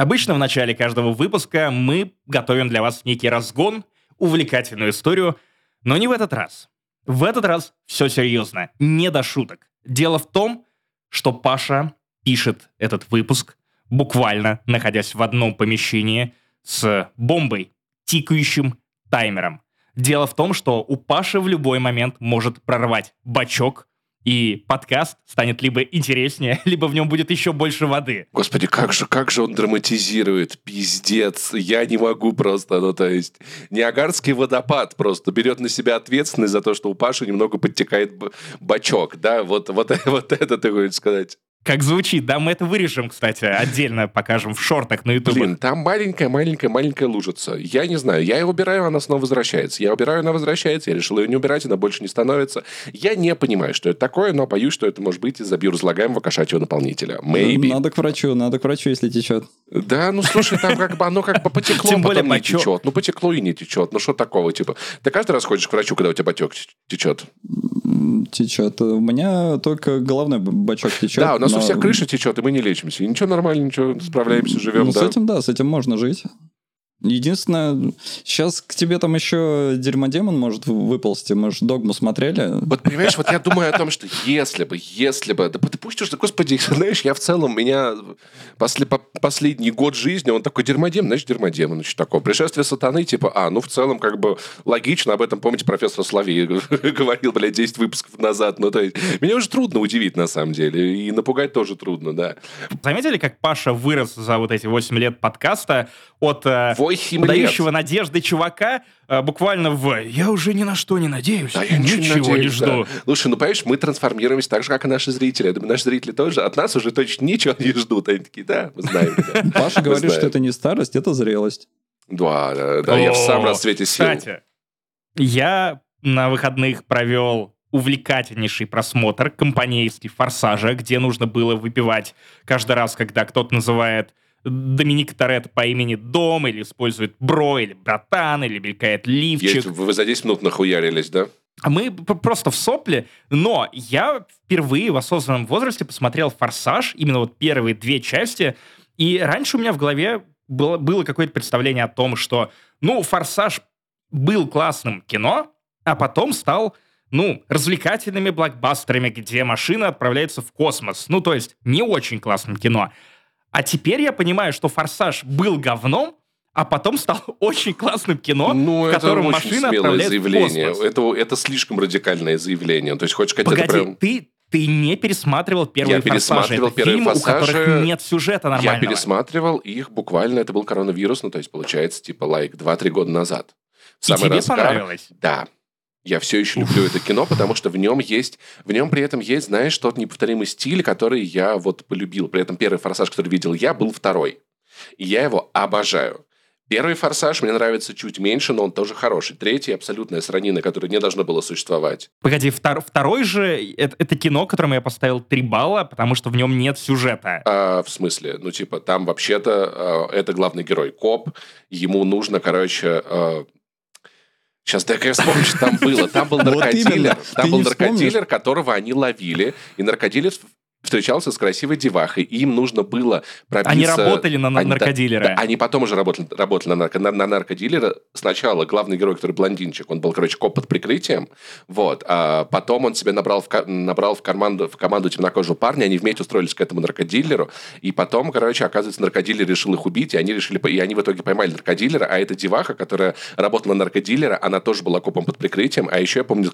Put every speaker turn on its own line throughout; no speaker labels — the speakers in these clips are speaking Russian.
Обычно в начале каждого выпуска мы готовим для вас некий разгон, увлекательную историю, но не в этот раз. В этот раз все серьезно, не до шуток. Дело в том, что Паша пишет этот выпуск, буквально находясь в одном помещении с бомбой, тикающим таймером. Дело в том, что у Паши в любой момент может прорвать бачок, и подкаст станет либо интереснее, либо в нем будет еще больше воды.
Господи, как же, как же он драматизирует, пиздец, я не могу просто, ну то есть, Ниагарский водопад просто берет на себя ответственность за то, что у Паши немного подтекает бачок, да, вот, вот, вот это ты хочешь сказать.
Как звучит, да, мы это вырежем, кстати, отдельно покажем в шортах на YouTube.
Блин, там маленькая-маленькая-маленькая лужица. Я не знаю, я ее убираю, она снова возвращается. Я убираю, она возвращается. Я решил ее не убирать, она больше не становится. Я не понимаю, что это такое, но боюсь, что это может быть из-за биоразлагаемого кошачьего наполнителя. Maybe.
Надо к врачу, надо к врачу, если течет.
Да, ну слушай, там как бы оно как бы потекло, Тем более потом не течет. Ну потекло и не течет. Ну что такого, типа? Ты каждый раз ходишь к врачу, когда у тебя потек течет?
Течет. У меня только головной бачок течет.
Да, у нас но... у всех крыша течет, и мы не лечимся. И ничего нормально, ничего, справляемся, живем. Ну,
да. с этим, да, с этим можно жить. Единственное, сейчас к тебе там еще дерьмодемон может выползти. Мы же догму смотрели.
Вот понимаешь, вот я думаю о том, что если бы, если бы, да ты пусть уже, господи, знаешь, я в целом, меня после, по, последний год жизни, он такой дерьмодемон, значит, дерьмодемон, значит, такое. Пришествие сатаны, типа, а, ну, в целом, как бы, логично, об этом, помните, профессор Славей говорил, блядь, 10 выпусков назад, ну, то есть, меня уже трудно удивить, на самом деле, и напугать тоже трудно, да.
Заметили, как Паша вырос за вот эти 8 лет подкаста от... Э, подающего надежды чувака а, буквально в «я уже ни на что не надеюсь, да, я ничего не, жду». Да.
Слушай, ну, понимаешь, мы трансформируемся так же, как и наши зрители. Я думаю, наши зрители тоже от нас уже точно ничего не ждут. Они такие, да, мы знаем.
Паша говорит, что это не старость, это зрелость.
Да, да, да, я в самом расцвете сил.
Кстати, я на выходных провел увлекательнейший просмотр компанейский «Форсажа», где нужно было выпивать каждый раз, когда кто-то называет Доминик Торетто по имени Дом, или использует Бро, или Братан, или мелькает Ливчик. Есть,
вы за 10 минут нахуярились, да?
А мы просто в сопле, но я впервые в осознанном возрасте посмотрел «Форсаж», именно вот первые две части, и раньше у меня в голове было, было какое-то представление о том, что, ну, «Форсаж» был классным кино, а потом стал ну, развлекательными блокбастерами, где машина отправляется в космос. Ну, то есть, не очень классным кино. А теперь я понимаю, что «Форсаж» был говном, а потом стал очень классным кино, ну, в котором это машина отправляет заявление. в космос.
Это, это слишком радикальное заявление. То есть, хочешь сказать,
Погоди,
это прям...
ты, ты не пересматривал первые я пересматривал это первые фильмы, форсажи. у которых нет сюжета нормального.
Я пересматривал их буквально, это был коронавирус, ну, то есть, получается, типа, лайк, like, 2-3 года назад.
И тебе разгар, понравилось?
Да. Я все еще люблю это кино, потому что в нем есть, в нем при этом есть, знаешь, тот неповторимый стиль, который я вот полюбил. При этом первый «Форсаж», который видел я, был второй. И я его обожаю. Первый «Форсаж» мне нравится чуть меньше, но он тоже хороший. Третий – абсолютная сранина, которая не должна была существовать.
Погоди, втор, второй же это, – это кино, которому я поставил три балла, потому что в нем нет сюжета.
А, в смысле? Ну, типа, там вообще-то а, это главный герой коп, ему нужно, короче, а, Сейчас дай я вспомню, что там было. Там был наркодилер, там был наркодилер, которого они ловили. И наркодилер встречался с красивой девахой, и им нужно было пробиться...
Они работали на они, наркодилера.
Да, они потом уже работали, работали на, нарко, на, на наркодилера. Сначала главный герой, который блондинчик, он был, короче, коп под прикрытием. Вот. А потом он себе набрал в, набрал в, команду, в команду темнокожего парня, они вместе устроились к этому наркодилеру. И потом, короче, оказывается, наркодилер решил их убить, и они решили... И они в итоге поймали наркодилера, а эта деваха, которая работала на наркодилера, она тоже была копом под прикрытием. А еще я помню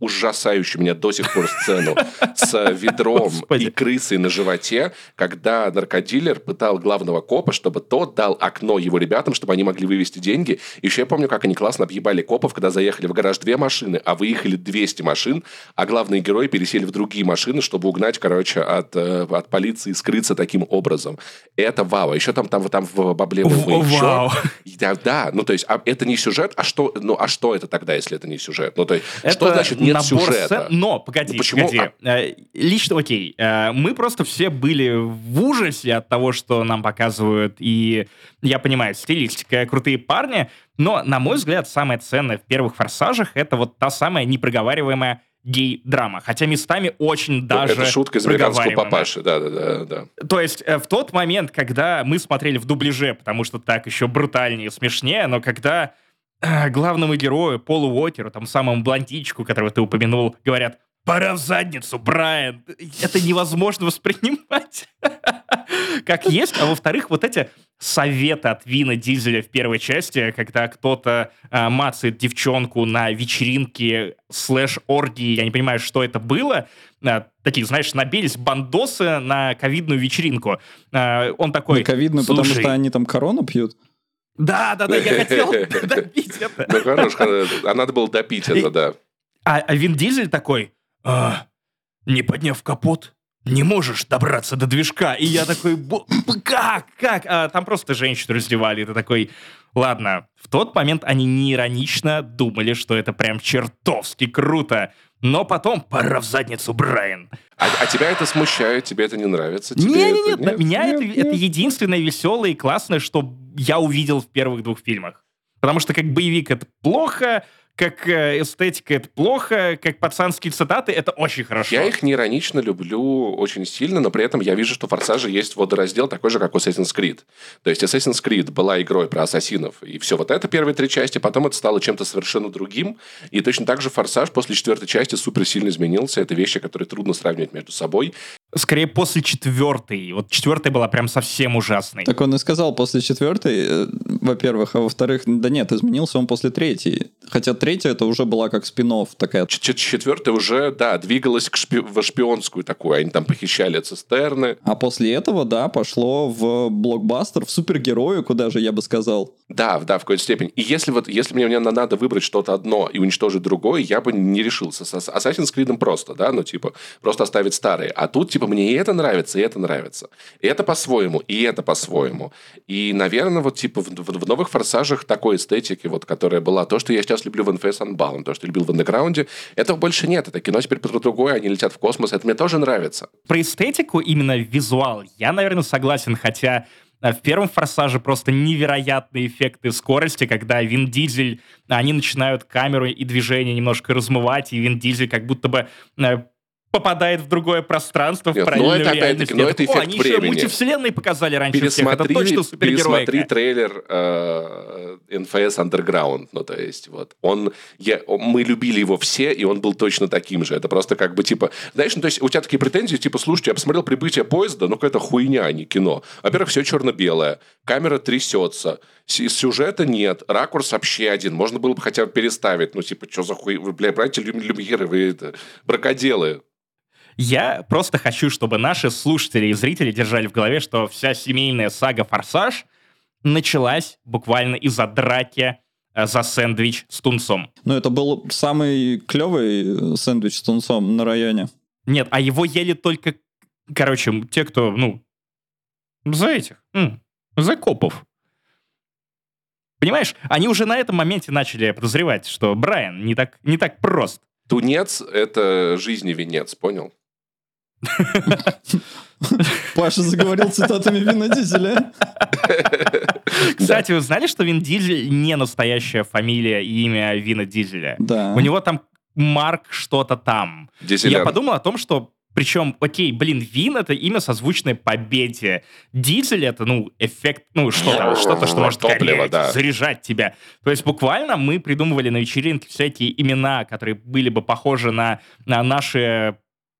ужасающую меня до сих пор сцену с ведром и и крысой на животе, когда наркодилер пытал главного копа, чтобы тот дал окно его ребятам, чтобы они могли вывести деньги. Еще я помню, как они классно объебали копов, когда заехали в гараж две машины, а выехали 200 машин, а главные герои пересели в другие машины, чтобы угнать, короче, от, э, от полиции скрыться таким образом. Это вау. Еще там, там, там в бабле
еще... Вау.
Да, да, ну то есть а, это не сюжет, а что, ну а что это тогда, если это не сюжет? Ну то есть это что значит нет сюжета? Сцен...
Но погоди, ну, Почему? погоди. А... Лично, окей, э, Э, мы просто все были в ужасе от того, что нам показывают, и я понимаю, стилистика, крутые парни, но, на мой взгляд, самое ценное в первых «Форсажах» — это вот та самая непроговариваемая гей-драма. Хотя местами очень даже
Это шутка из американского папаши, да-да-да. да.
То есть э, в тот момент, когда мы смотрели в дубляже, потому что так еще брутальнее, смешнее, но когда э, главному герою Полу Уокеру, там самому блондичку, которого ты упомянул, говорят «Пора в задницу, Брайан!» Это невозможно воспринимать как есть. А во-вторых, вот эти советы от Вина Дизеля в первой части, когда кто-то э, мацает девчонку на вечеринке слэш-оргии, я не понимаю, что это было, э, такие, знаешь, набились бандосы на ковидную вечеринку. Э, он такой...
На ковидную, потому
«Слушай,
что они там корону пьют.
Да, да, да, я хотел добить это.
Ну, хорош, а надо было допить это, да.
А, а Вин Дизель такой, «А, не подняв капот, не можешь добраться до движка. И я такой, «Бо- как, как? А там просто женщину раздевали. И ты такой, ладно. В тот момент они не иронично думали, что это прям чертовски круто. Но потом пора в задницу, Брайан.
А, а тебя это смущает, тебе это не нравится? Тебе
Не-не-не,
это-
для меня
нет,
это,
нет.
это единственное веселое и классное, что я увидел в первых двух фильмах. Потому что как боевик это плохо, как э, эстетика это плохо, как пацанские цитаты это очень хорошо.
Я их не иронично люблю очень сильно, но при этом я вижу, что в Форсаже есть водораздел такой же, как у Assassin's Creed. То есть Assassin's Creed была игрой про ассасинов, и все вот это первые три части, потом это стало чем-то совершенно другим, и точно так же Форсаж после четвертой части супер сильно изменился. Это вещи, которые трудно сравнивать между собой.
Скорее после четвертой. Вот четвертая была прям совсем ужасной.
Так он и сказал после четвертой, э, во-первых, а во-вторых, да нет, изменился он после третьей. Хотя третья это уже была как спин такая.
Четвертая уже, да, двигалась к шпи- во шпионскую такую. Они там похищали цистерны.
А после этого, да, пошло в блокбастер, в супергерою, куда же я бы сказал.
Да, да, в какой-то степени. И если вот, если мне, мне надо выбрать что-то одно и уничтожить другое, я бы не решился. С Assassin's Creed просто, да, ну, типа, просто оставить старые. А тут, типа, мне и это нравится, и это нравится. И это по-своему, и это по-своему. И, наверное, вот, типа, в, в- в новых «Форсажах» такой эстетики, вот, которая была, то, что я сейчас люблю в NFS Unbound, то, что любил в «Андеграунде», этого больше нет. Это кино теперь про другое, они летят в космос, это мне тоже нравится.
Про эстетику, именно визуал, я, наверное, согласен, хотя э, в первом «Форсаже» просто невероятные эффекты скорости, когда Вин Дизель, они начинают камеру и движение немножко размывать, и Вин Дизель как будто бы э, попадает в другое пространство, в
Нет, ну
параллельную
это
реальность.
опять-таки, ну это
такой, «О,
эффект
они еще
времени».
мультивселенные показали раньше всех, это
пересмотри,
точно супергеройка.
пересмотри трейлер э, NFS Underground. Ну, то есть, вот, он, я, он- мы любили его все, и он был точно таким же. Это просто как бы, типа, знаешь, ну, то есть, у тебя такие претензии, типа, слушайте, я посмотрел «Прибытие поезда», ну, какая-то хуйня, а не кино. Во-первых, все черно-белое, камера трясется, сюжета нет, ракурс вообще один, можно было бы хотя бы переставить, ну, типа, что за хуй, вы, бля, братья Люм- Люмьеры, вы это, бракоделы.
Я просто хочу, чтобы наши слушатели и зрители держали в голове, что вся семейная сага «Форсаж» началась буквально из-за драки э, за сэндвич с тунцом.
Но это был самый клевый сэндвич с тунцом на районе.
Нет, а его ели только, короче, те, кто, ну, за этих, м, за копов. Понимаешь, они уже на этом моменте начали подозревать, что Брайан не так, не так прост.
Тунец – это жизни венец, понял?
Паша заговорил цитатами Вина Дизеля.
Кстати, вы знали, что Вин Дизель не настоящая фамилия и имя Вина Дизеля?
Да.
У него там Марк что-то там.
Дизелян.
Я подумал о том, что причем, окей, блин, Вин это имя созвучное победе. Дизель это, ну, эффект, ну, что-то, что-то, что может
Топливо,
гореть,
да.
заряжать тебя. То есть буквально мы придумывали на вечеринке всякие имена, которые были бы похожи на, на наши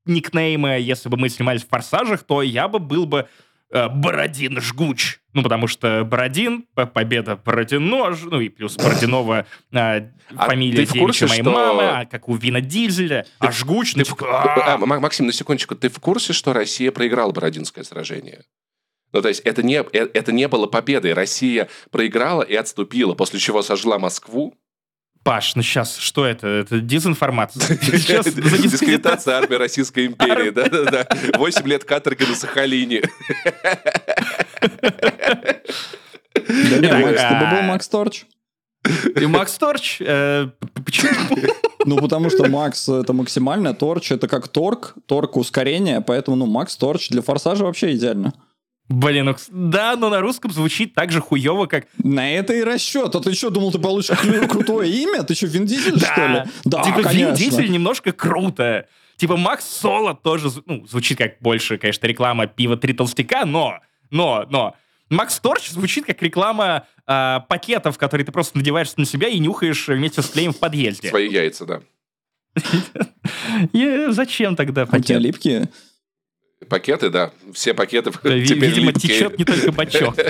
никнеймы, если бы мы снимались в «Форсажах», то я бы был бы э, Бородин Жгуч. Ну, потому что Бородин, победа Бородино, ж- ну и плюс Бородинова э,
А
фамилия
ты в курсе,
девичья моей
что-
мамы, а как у Вина Дизеля, а Жгуч, ну,
Ты в-
типа,
А,
«А».
Максим, на секундочку, ты в курсе, что Россия проиграла Бородинское сражение? Ну, то есть это не, э- это не было победой. Россия проиграла и отступила, после чего сожгла Москву.
Паш, ну сейчас, что это? Это дезинформация.
Дискредитация армии Российской империи. Да-да-да. Восемь лет каторги на Сахалине.
Да не,
Итак,
Макс, ты бы был
а-
Макс Торч.
И Макс Торч, э, почему?
Ну, потому что Макс это максимально, Торч это как торг, торг ускорение, поэтому, ну, Макс Торч для Форсажа вообще идеально.
Блин, ну, да, но на русском звучит так же хуево, как...
На это и расчет. А ты что, думал, ты получишь кру- крутое имя? Ты что, Вин Дизель, что ли? Да,
типа Вин. Дизель немножко круто. Типа Макс Соло тоже, ну, звучит как больше, конечно, реклама пива «Три толстяка», но, но, но... Макс Торч звучит как реклама а, пакетов, которые ты просто надеваешь на себя и нюхаешь вместе с клеем в подъезде.
Свои яйца, да.
И зачем тогда
А У тебя
пакет?
липкие?
Пакеты, да. Все пакеты
Ви-
теперь
Видимо,
липкие.
течет не только бачок.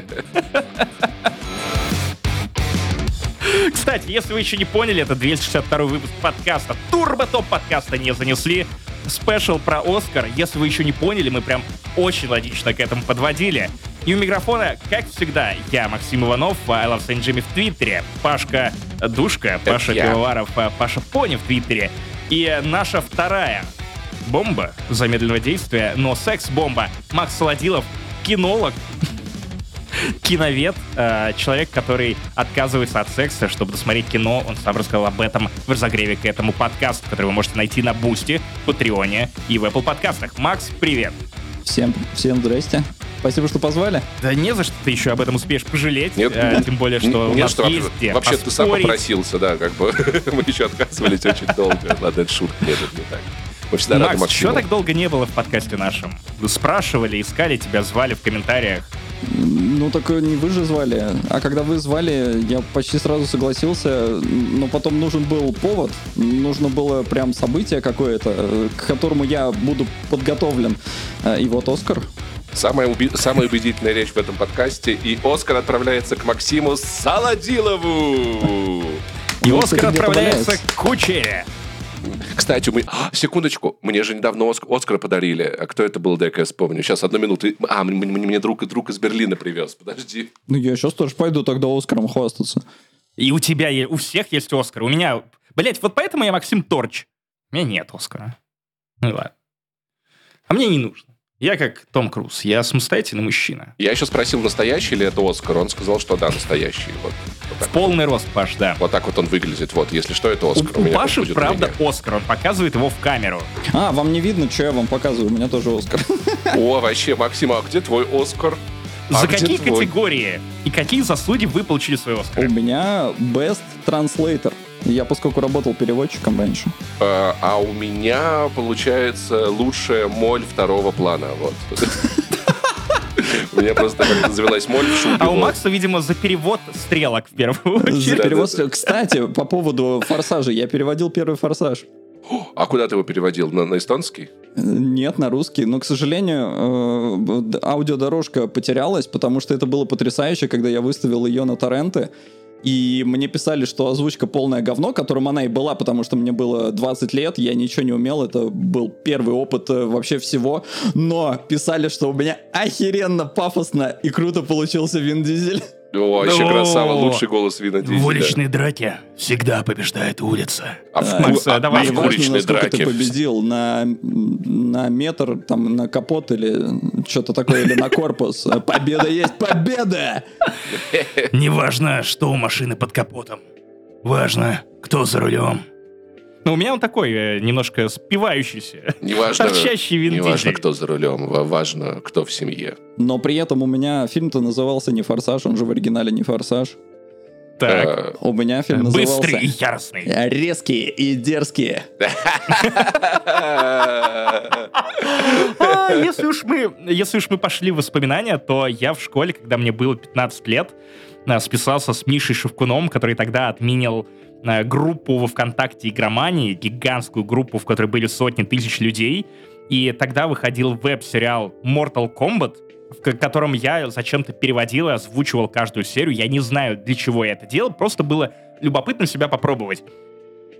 Кстати, если вы еще не поняли, это 262 выпуск подкаста Турбо Топ подкаста не занесли. Спешл про Оскар. Если вы еще не поняли, мы прям очень логично к этому подводили. И у микрофона, как всегда, я, Максим Иванов, I Love Saint Jimmy в Твиттере, Пашка Душка, Паша. Пивоваров, а, Паша Пони в Твиттере. И наша вторая бомба замедленного действия, но секс-бомба. Макс Солодилов, кинолог, киновед, э, человек, который отказывается от секса, чтобы досмотреть кино. Он сам рассказал об этом в разогреве к этому подкасту, который вы можете найти на Бусти, Патреоне и в Apple подкастах. Макс, привет!
Всем, всем здрасте. Спасибо, что позвали.
Да не за что ты еще об этом успеешь пожалеть,
Нет,
э, тем более, что у
Нет,
нас
что
есть где
Вообще, ты сам
поспорить.
попросился, да, как бы. Мы еще отказывались очень долго. Ладно, это шутка, нет, это не так. Мы всегда рады
Макс, что
Максиму.
так долго не было в подкасте нашем? Вы спрашивали, искали тебя, звали в комментариях.
Ну, так не вы же звали. А когда вы звали, я почти сразу согласился. Но потом нужен был повод. Нужно было прям событие какое-то, к которому я буду подготовлен. Э, И вот Оскар.
Самая, уби- самая убедительная речь в этом подкасте. И Оскар отправляется к Максиму Солодилову.
И Оскар отправляется к Кучере.
Кстати, мы... А, секундочку. Мне же недавно Оск- Оскар подарили. А кто это был, дай-ка я вспомню. Сейчас, одну минуту. А, мне, мне- мне друг, друг из Берлина привез. Подожди.
Ну, я сейчас тоже пойду тогда Оскаром хвастаться.
И у тебя, у всех есть Оскар. У меня... Блять, вот поэтому я Максим Торч. У меня нет Оскара. Ну и ладно. А мне не нужно. Я как Том Круз. Я самостоятельный мужчина.
Я еще спросил, настоящий ли это Оскар. Он сказал, что да, настоящий. Вот, вот
В полный рост, Паш, да.
Вот так вот он выглядит. Вот, если что, это
У,
Оскар.
у
меня
Паши,
тут будет
правда,
мнение.
Оскар. Он показывает его в камеру.
А, вам не видно, что я вам показываю? У меня тоже Оскар.
О, вообще, Максим, а где твой Оскар? А
За
где
какие
твой?
категории и какие заслуги вы получили свой
У
Оскар?
меня Best Translator. Я поскольку работал переводчиком раньше.
А, а у меня, получается, лучшая моль второго плана. Вот. У меня просто как-то завелась моль в шубе.
А у. Макса, видимо, за перевод стрелок в первую
За
очередь.
перевод-
да, да.
Кстати, по поводу форсажа. Я переводил первый форсаж.
А куда ты его переводил? На, на эстонский?
Э, Нет, на русский. Но, к сожалению, э, аудиодорожка потерялась, потому что это было потрясающе, когда я выставил ее на торренты. И мне писали, что озвучка полное говно, которым она и была, потому что мне было 20 лет, я ничего не умел, это был первый опыт э, вообще всего. Но писали, что у меня охеренно пафосно и круто получился Вин Дизель.
О, вообще
О.
красава, лучший голос Вина Дизеля.
В уличной драке всегда побеждает улица.
А в,
А,
Макс,
а-
давай,
а
Не
в
важно,
уличной
насколько ты
драке.
победил на, на метр, там, на капот или что-то такое, или на корпус. Победа есть победа!
Неважно, что у машины под капотом. Важно, кто за рулем. Ну, у меня он такой, э, немножко спивающийся.
Неважно,
Торчащий Вин
неважно, кто за рулем, ва- важно, кто в семье.
Но при этом у меня фильм-то назывался не «Форсаж», он же в оригинале не «Форсаж».
Так,
Э,
У меня фильм назывался
быстрый и яростный.
«Резкие и дерзкие».
А, если уж мы, если уж мы пошли в воспоминания, то я в школе, когда мне было 15 лет, списался с Мишей Шевкуном, который тогда отменил группу во ВКонтакте игромании, гигантскую группу, в которой были сотни тысяч людей. И тогда выходил веб-сериал Mortal Kombat, в ко- котором я зачем-то переводил и озвучивал каждую серию. Я не знаю, для чего я это делал, просто было любопытно себя попробовать.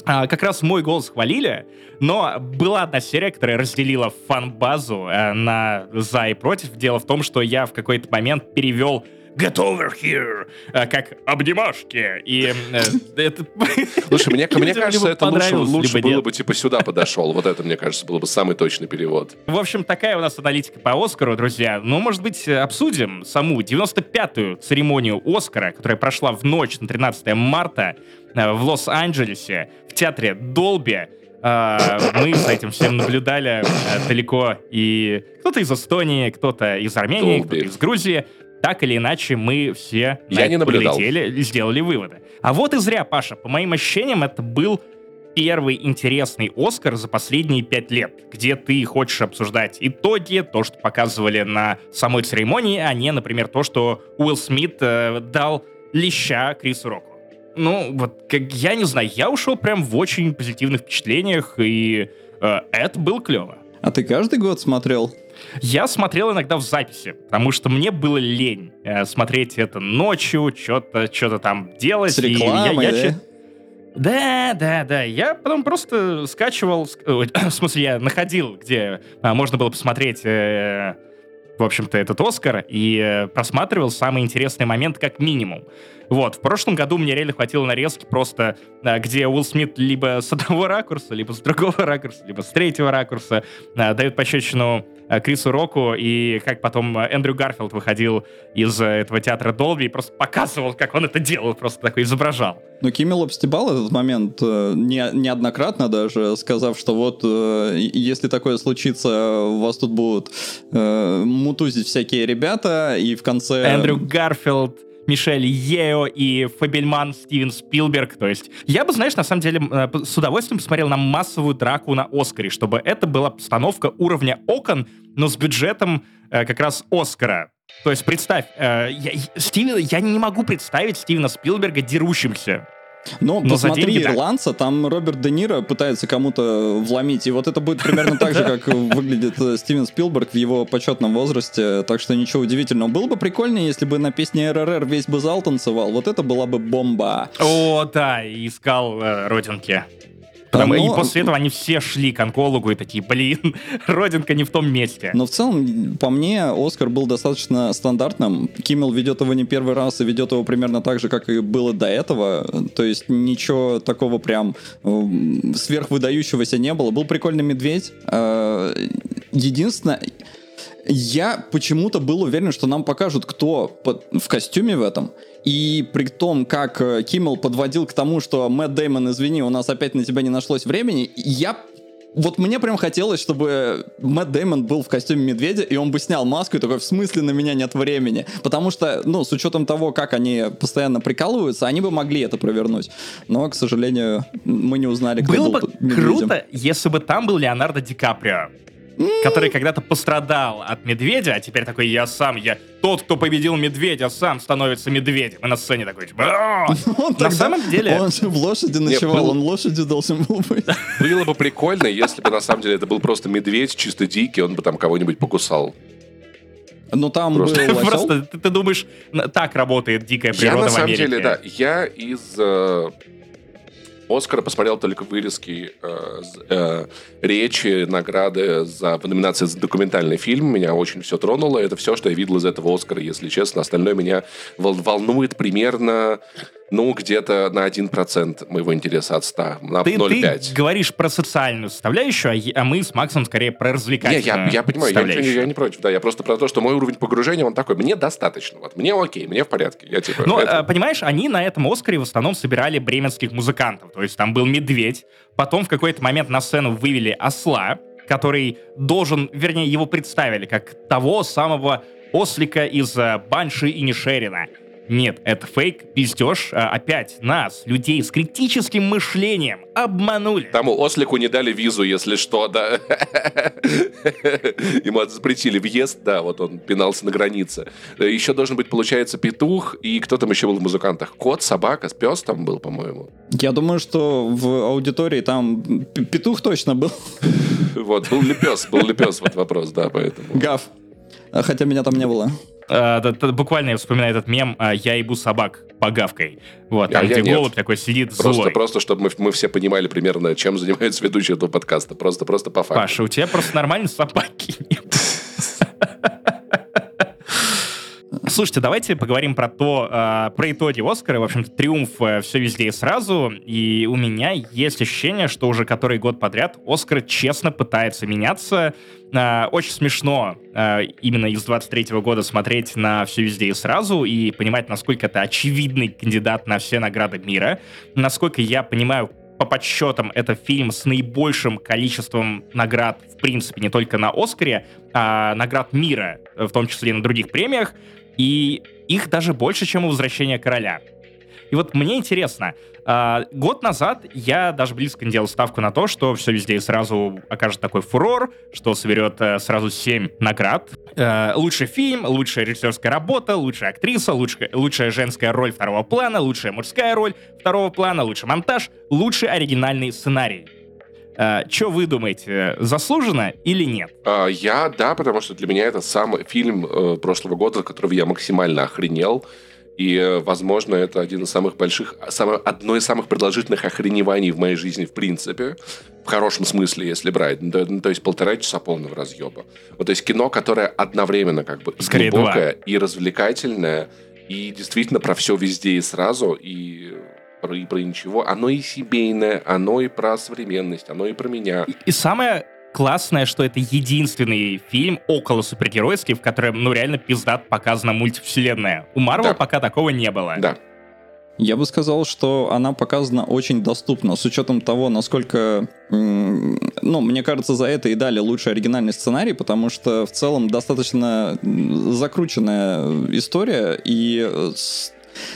А, как раз мой голос хвалили, но была одна серия, которая разделила фан-базу э, на за и против. Дело в том, что я в какой-то момент перевел Get over here, э, как обнимашки. И э, это...
Слушай, мне, мне кажется, это лучше, лучше было бы, типа, сюда подошел. Вот это, мне кажется, было бы самый точный перевод.
В общем, такая у нас аналитика по Оскару, друзья. Ну, может быть, обсудим саму 95-ю церемонию Оскара, которая прошла в ночь на 13 марта э, в Лос-Анджелесе, в театре Долби. мы с этим всем наблюдали далеко. И кто-то из Эстонии, кто-то из Армении, кто-то из Грузии. Так или иначе, мы все
Я не наблюдал.
прилетели и сделали выводы. А вот и зря, Паша. По моим ощущениям, это был первый интересный Оскар за последние пять лет, где ты хочешь обсуждать итоги, то, что показывали на самой церемонии, а не, например, то, что Уилл Смит э, дал леща Крису Року. Ну, вот, как, я не знаю, я ушел прям в очень позитивных впечатлениях, и э, это было клево.
А ты каждый год смотрел?
Я смотрел иногда в записи, потому что мне было лень э, смотреть это ночью, что-то что там делать.
С рекламой,
и я, я,
да?
Да, да, да. Я потом просто скачивал, в смысле, я находил, где а, можно было посмотреть, э, в общем-то, этот Оскар, и э, просматривал самый интересный момент как минимум. Вот, в прошлом году мне реально хватило нарезки просто, а, где Уилл Смит либо с одного ракурса, либо с другого ракурса, либо с третьего ракурса а, дает пощечину а, Крису Року, и как потом Эндрю Гарфилд выходил из э, этого театра Долби и просто показывал, как он это делал, просто такой изображал.
Ну, Киммел обстебал этот момент э, не, неоднократно даже, сказав, что вот э, если такое случится, у вас тут будут э, мутузить всякие ребята, и в конце...
Эндрю Гарфилд, Мишель Ео и Фабельман Стивен Спилберг. То есть я бы, знаешь, на самом деле э, с удовольствием посмотрел на массовую драку на Оскаре, чтобы это была постановка уровня окон, но с бюджетом э, как раз Оскара. То есть представь, э, я, Стивен, я не могу представить Стивена Спилберга дерущимся.
Но,
Но
посмотри
деньги, да.
«Ирландца», там Роберт Де Ниро пытается кому-то вломить, и вот это будет примерно так же, как выглядит э, Стивен Спилберг в его почетном возрасте, так что ничего удивительного. Было бы прикольнее, если бы на песне РРР весь бы зал танцевал, вот это была бы бомба.
О, да, искал э, родинки. Потому-
Да,
И
но-
после этого они все шли к онкологу и такие, блин, родинка не в том месте.
Но в целом, по мне, Оскар был достаточно стандартным. Киммел ведет его не первый раз и ведет его примерно так же, как и было до этого. То есть ничего такого прям эм, сверхвыдающегося не было. Был прикольный медведь. Э, Единственное, я почему-то был уверен, что нам покажут, кто под- в костюме в этом. И при том, как э, Киммел подводил к тому, что Мэтт Дэймон, извини, у нас опять на тебя не нашлось времени, я вот мне прям хотелось, чтобы Мэтт Дэймон был в костюме медведя, и он бы снял маску и такой, в смысле на меня нет времени? Потому что, ну, с учетом того, как они постоянно прикалываются, они бы могли это провернуть. Но, к сожалению, мы не узнали, кто
Было
был
бы
медведем.
круто, если бы там был Леонардо Ди Каприо, который когда-то пострадал от медведя, а теперь такой, я сам, я тот, кто победил медведя, сам становится медведем. И на сцене такой, типа!
Он
На самом деле...
Он же в лошади ночевал, он лошадью должен был быть.
Было бы прикольно, если бы на самом деле это был просто медведь, чисто дикий, он бы там кого-нибудь покусал.
Но там
Просто-
был.
Просто ты, ты думаешь, так работает дикая
Я
природа
на
в
самом
Америке.
деле, да, я из Оскара посмотрел только вырезки э, э, речи, награды за в номинации за документальный фильм. Меня очень все тронуло. Это все, что я видел из этого Оскара, если честно. Остальное меня вол- волнует примерно, ну, где-то на 1% моего интереса от 100, на
Ты, ты
0,5.
говоришь про социальную составляющую, а, е- а мы с Максом скорее про
Не,
развлекательную
я, я понимаю, я,
составляющую.
я не против, да, я просто про то, что мой уровень погружения, он такой, мне достаточно, вот, мне окей, мне в порядке, я типа...
Но,
это-
э, понимаешь, они на этом Оскаре в основном собирали бременских музыкантов. То есть там был медведь, потом в какой-то момент на сцену вывели осла, который должен, вернее, его представили как того самого ослика из э, Банши и Нишерина. Нет, это фейк, пиздеж. А, опять нас, людей с критическим мышлением, обманули.
Тому ослику не дали визу, если что, да. Ему запретили въезд, да, вот он пинался на границе. Еще должен быть, получается, петух, и кто там еще был в музыкантах? Кот, собака, пес там был, по-моему.
Я думаю, что в аудитории там петух точно был.
Вот, был ли пес, был ли пес, вот вопрос, да, поэтому.
Гав. А, Хотя меня там не было.
А, да, да, буквально я вспоминаю этот мем а, «Я ебу собак погавкой». Вот,
А
там,
я
где
нет.
голубь такой сидит
Просто,
злой.
просто, чтобы мы, мы все понимали примерно, чем занимаются ведущие этого подкаста. Просто, просто по факту.
Паша, у тебя просто нормально собаки нет. Слушайте, давайте поговорим про то, э, про итоги Оскара. В общем-то, триумф э, все везде и сразу. И у меня есть ощущение, что уже который год подряд Оскар честно пытается меняться. Э, очень смешно э, именно из 23 года смотреть на все везде и сразу и понимать, насколько это очевидный кандидат на все награды мира. Насколько я понимаю, по подсчетам, это фильм с наибольшим количеством наград, в принципе, не только на Оскаре, а наград мира, в том числе и на других премиях, и их даже больше, чем у «Возвращения короля». И вот мне интересно, э, год назад я даже близко не делал ставку на то, что все везде сразу окажет такой фурор, что соберет э, сразу 7 наград. Э, лучший фильм, лучшая режиссерская работа, лучшая актриса, лучшая, лучшая женская роль второго плана, лучшая мужская роль второго плана, лучший монтаж, лучший оригинальный сценарий. Uh, что вы думаете, заслуженно или нет?
Uh, я, да, потому что для меня это самый фильм uh, прошлого года, которого я максимально охренел. И, э, возможно, это один из самых больших, самое, одно из самых продолжительных охреневаний в моей жизни в принципе. В хорошем смысле, если брать. Ну, то, ну, то есть полтора часа полного разъеба. Вот, то есть кино, которое одновременно как бы
Скорее
глубокое
два.
и развлекательное, и действительно про все везде и сразу, и про, и про ничего. Оно и семейное, оно и про современность, оно и про меня.
И, и самое классное, что это единственный фильм около супергеройский, в котором, ну, реально пиздат показана мультивселенная. У Марвел
Да.
пока такого не было.
Да.
Я бы сказал, что она показана очень доступно, с учетом того, насколько, ну, мне кажется, за это и дали лучший оригинальный сценарий, потому что в целом достаточно закрученная история и с-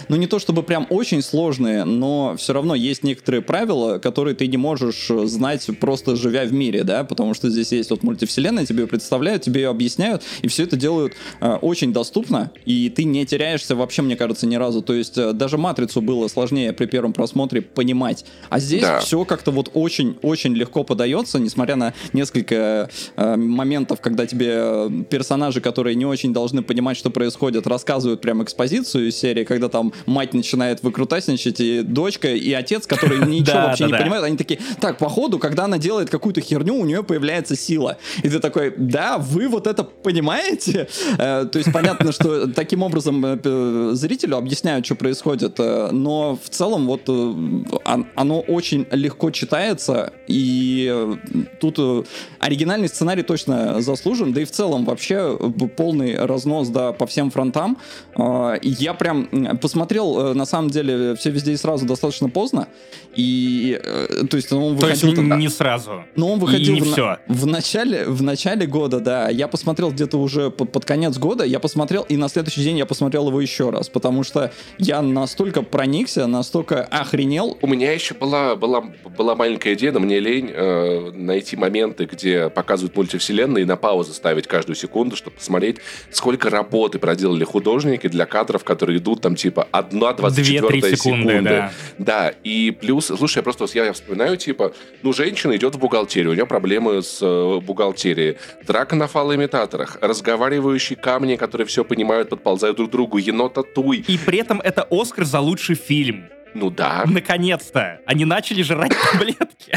ну, не то чтобы прям очень сложные, но все равно есть некоторые правила, которые ты не можешь э, знать просто живя в мире, да, потому что здесь есть вот мультивселенная, тебе ее представляют, тебе ее объясняют, и все это делают э, очень доступно, и ты не теряешься вообще, мне кажется, ни разу. То есть э, даже матрицу было сложнее при первом просмотре понимать. А здесь
Да.
все как-то вот очень-очень легко подается, несмотря на несколько э, моментов, когда тебе э, персонажи, которые не очень должны понимать, что происходит, рассказывают прям экспозицию из серии, когда там мать начинает выкрутасничать, и дочка, и отец, которые ничего вообще не
да.
понимают, они такие, так, походу, когда она делает какую-то херню, у нее появляется сила. И ты такой, да, вы вот это понимаете? Э, То есть понятно, что таким образом э, зрителю объясняют, что происходит, э, но в целом вот он- оно очень легко читается, и тут оригинальный сценарий точно заслужен, да и в целом вообще полный разнос, да, по всем фронтам. Я прям посмотрел, э, на самом деле, все везде и сразу достаточно поздно, и, э, то есть он
То есть
выходил...
не, сразу.
но он
И
выходил
не
в,
всё.
в начале, в начале года, да. Я посмотрел где-то уже под, под конец года, я посмотрел, и на следующий день я посмотрел его еще раз, потому что я настолько проникся, настолько охренел.
У меня еще была, была, была маленькая идея, но мне лень э, найти моменты, где показывают мультивселенные, и на паузу ставить каждую секунду, чтобы посмотреть, сколько работы проделали художники для кадров, которые идут там типа 1-24
2-3 секунды, да.
Да, и плюс, слушай, я просто я вспоминаю, типа, ну, женщина идет в бухгалтерию, у нее проблемы с э, бухгалтерией, драка на фалоимитаторах, разговаривающие камни, которые все понимают, подползают друг к другу, енота туй.
И при этом это Оскар за лучший фильм.
Ну да.
Наконец-то. Они начали жрать таблетки.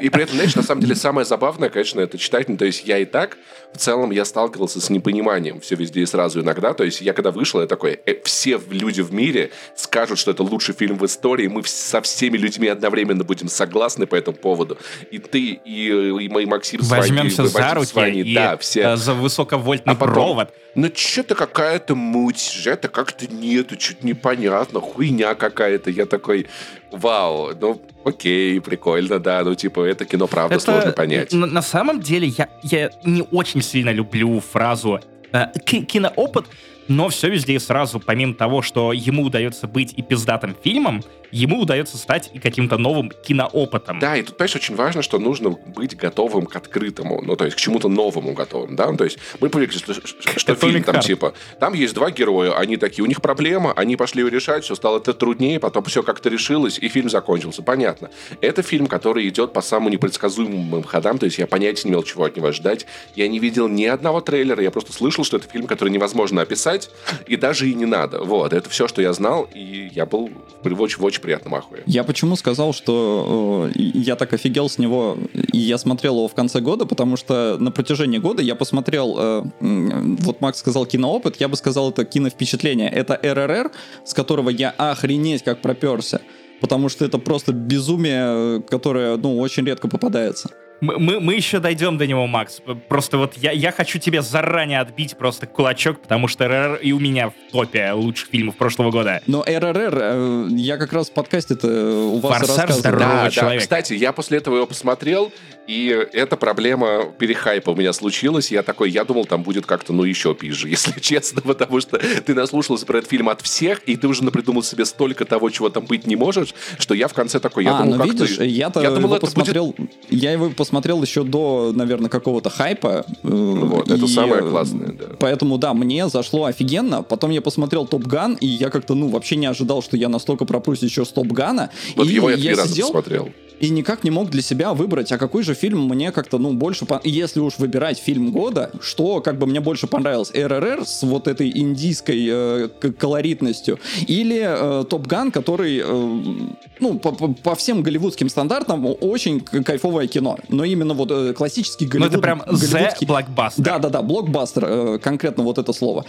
И при этом, знаешь, на самом деле самое забавное, конечно, это читать. Ну, то есть я и так, в целом, я сталкивался с непониманием все везде и сразу иногда. То есть я когда вышел, я такой, э, все люди в мире скажут, что это лучший фильм в истории, мы со всеми людьми одновременно будем согласны по этому поводу. И ты, и, и мой Максим с Ваней,
Возьмемся
и
за руки
Ваней,
и
да, все.
э, за высоковольтный
А потом-
провод.
Ну, что-то какая-то муть, это как-то нету, что-то непонятно, хуйня какая-то. Я такой, вау, ну, окей, прикольно, да, ну, типа, это кино, правда,
Это,
сложно понять.
На, на самом деле, я, я не очень сильно люблю фразу э, «ки- киноопыт, но все везде и сразу, помимо того, что ему удается быть и пиздатым фильмом, ему удается стать и каким-то новым киноопытом.
Да, и тут, понимаешь, очень важно, что нужно быть готовым к открытому, ну, то есть к чему-то новому готовым, да, ну, то есть мы привыкли, что, что фильм там, типа, там есть два героя, они такие, у них проблема, они пошли ее решать, все стало это труднее, потом все как-то решилось, и фильм закончился, понятно. Это фильм, который идет по самым непредсказуемым ходам, то есть я понятия не имел, чего от него ждать, я не видел ни одного трейлера, я просто слышал, что это фильм, который невозможно описать, и даже и не надо, вот, это все, что я знал, и я был в очень, в очень приятном ахуе.
Я почему сказал, что э, я так офигел с него, и я смотрел его в конце года, потому что на протяжении года я посмотрел, э, вот Макс сказал киноопыт, я бы сказал это киновпечатление. Это РРР, с которого я охренеть как проперся, потому что это просто безумие, э, которое, ну, очень редко попадается.
Мы, мы, мы еще дойдем до него, Макс. Просто вот я, я хочу тебе заранее отбить просто кулачок, потому что РРР и у меня в топе лучших фильмов прошлого года.
Но РРР, э, я как раз в подкасте-то у вас
Форсаж
рассказывал.
Да,
человека.
да. Кстати, я после этого его посмотрел, и эта проблема перехайпа у меня случилась. Я такой, я думал, там будет как-то, ну, еще пизже, если честно, потому что ты наслушался про этот фильм от всех, и ты уже напридумал себе столько того, чего там быть не можешь, что я в конце такой, я
а,
думал,
ну
как
видишь,
ты...
я-то
Я думал,
его
это будет-
посмотрел, я его посмотрел еще до, наверное, какого-то хайпа. э,
Вот, это
и,
самое
э,
классное, да.
Поэтому, да, мне зашло офигенно. Потом я посмотрел Топ Ган, и я как-то, ну, вообще не ожидал, что я настолько пропрусь еще с Топ Гана.
Вот
и
его я три
я
раза
сидел
посмотрел.
И никак не мог для себя выбрать, а какой же фильм мне как-то, ну, больше... пон- Если уж выбирать фильм года, что как бы мне больше понравилось? РРР с вот этой индийской э, колоритностью или э, Топ Ган, который, э, ну, по, по- по всем голливудским стандартам очень кайфовое кино. Но именно вот э, классический
Ну
голливуд...
это прям
голливудский-
блокбастер.
да, да, да, блокбастер, э, конкретно вот это слово.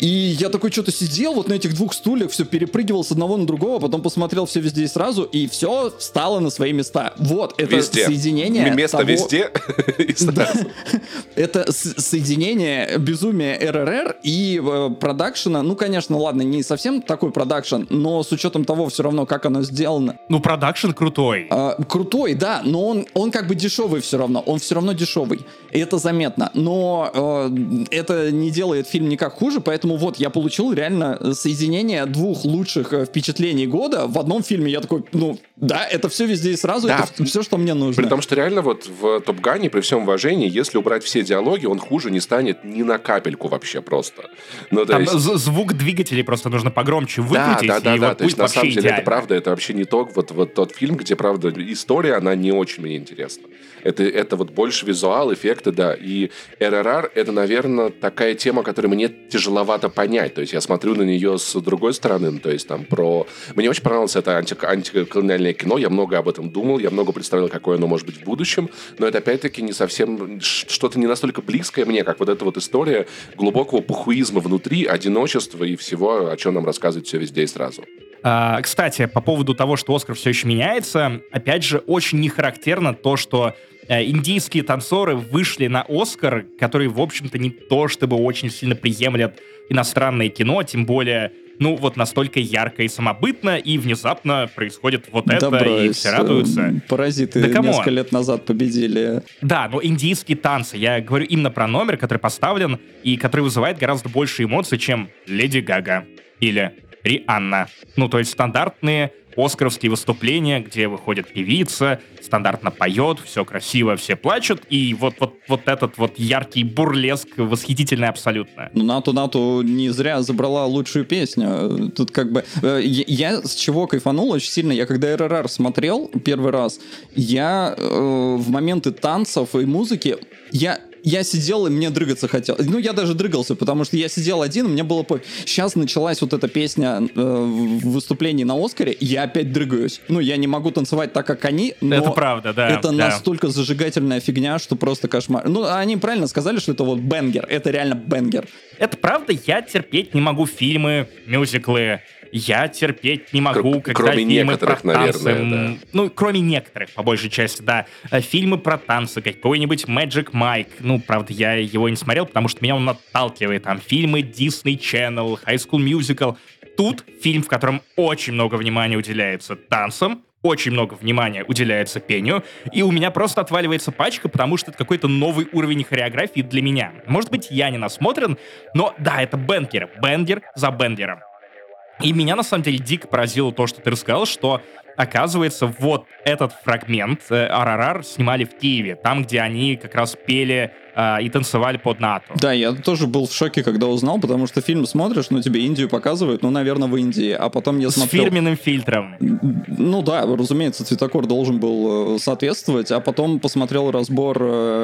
И я такой что-то сидел вот на этих двух стульях, все перепрыгивал с одного на другого, потом посмотрел все везде и сразу, и все встало на свои места. Вот, это
Везде.
соединение
Место
того-
везде.
Это соединение безумия РРР и э, продакшена. Ну, конечно, ладно, не совсем такой продакшн, но с учетом того все равно, как оно сделано.
Ну, продакшн крутой.
А, крутой, да, но он, он как бы дешевый все равно. Он все равно дешевый. И это заметно. Но э, это не делает фильм никак хуже, поэтому вот я получил реально соединение двух лучших э, впечатлений года в одном фильме. Я такой, ну, да, это все везде и сразу,
Да.
это все, что мне нужно.
При том, что реально вот в Топ Гане, при всем уважении, если убрать все диалоги, он хуже не станет ни на капельку вообще просто. Ну,
Там
есть...
звук двигателей просто нужно погромче
Да,
выкрутить,
да, да,
и
да.
вот
То есть, на самом деле,
идеально.
это правда, это вообще не то, вот, вот тот фильм, где, правда, история, она не очень мне интересна. Это, это вот больше визуал, эффекты, да. И РРР — это, наверное, такая тема, которую мне тяжеловато понять. То есть я смотрю на нее с другой стороны, ну, то есть там про... Мне очень понравилось это анти... антиколониальное кино, я много об этом думал, я много представлял, какое оно может быть в будущем, но это, опять-таки, не совсем... Что-то не настолько близкое мне, как вот эта вот история глубокого пухуизма внутри, одиночества и всего, о чем нам рассказывает все везде и сразу.
А, кстати, по поводу того, что Оскар все еще меняется, опять же, очень не характерно то, что э, индийские танцоры вышли на Оскар, который, в общем-то, не то чтобы очень сильно приемлет иностранное кино, тем более, ну, вот настолько ярко и самобытно, и внезапно происходит вот это, и
просто
все радуются.
э, Паразиты
Да come on.
несколько лет назад победили.
Да, но индийские танцы. Я говорю именно про номер, который поставлен и который вызывает гораздо больше эмоций, чем Леди Гага или Рианна. Ну, то есть стандартные оскаровские выступления, где выходит певица, стандартно поет, все красиво, все плачут, и вот, вот, вот этот вот яркий бурлеск восхитительный абсолютно.
Ну, Нату Нату не зря забрала лучшую песню. Тут как бы... э, Я, с чего кайфанул очень сильно, я когда РРР смотрел первый раз, я э, в моменты танцев и музыки, я я сидел, и мне дрыгаться хотелось. Ну, я даже дрыгался, потому что я сидел один, и мне было... по- Сейчас началась вот эта песня э, в выступлении на Оскаре, и я опять дрыгаюсь. Ну, я не могу танцевать так, как они, но...
это правда, да.
Это
да.
настолько зажигательная фигня, что просто кошмар. Ну, они правильно сказали, что это вот бенгер. Это реально бенгер.
Это правда, я терпеть не могу фильмы, мюзиклы. Я терпеть не могу,
Кр-
когда
кроме
фильмы
некоторых,
про танцы.
наверное,
м, Ну, кроме некоторых, по большей части, да. Э, Фильмы про танцы, какой-нибудь Magic Mike. Ну, правда, я его не смотрел, потому что меня он отталкивает. Там фильмы Disney Channel, High School Musical. Тут фильм, в котором очень много внимания уделяется танцам, очень много внимания уделяется пению, и у меня просто отваливается пачка, потому что это какой-то новый уровень хореографии для меня. Может быть, я не насмотрен, но да, это бенгер, бенгер за бенгером. И меня на самом деле дико поразило то, что ты рассказал, что оказывается вот этот фрагмент э, «Арарар» снимали в Киеве, там, где они как раз пели э, и танцевали под НАТО.
Да, я тоже был в шоке, когда узнал, потому что фильм смотришь, ну тебе Индию показывают, ну, наверное, в Индии, а потом я
С
смотрел...
фирменным фильтром.
Ну да, разумеется, цветокор должен был э, соответствовать, а потом посмотрел разбор,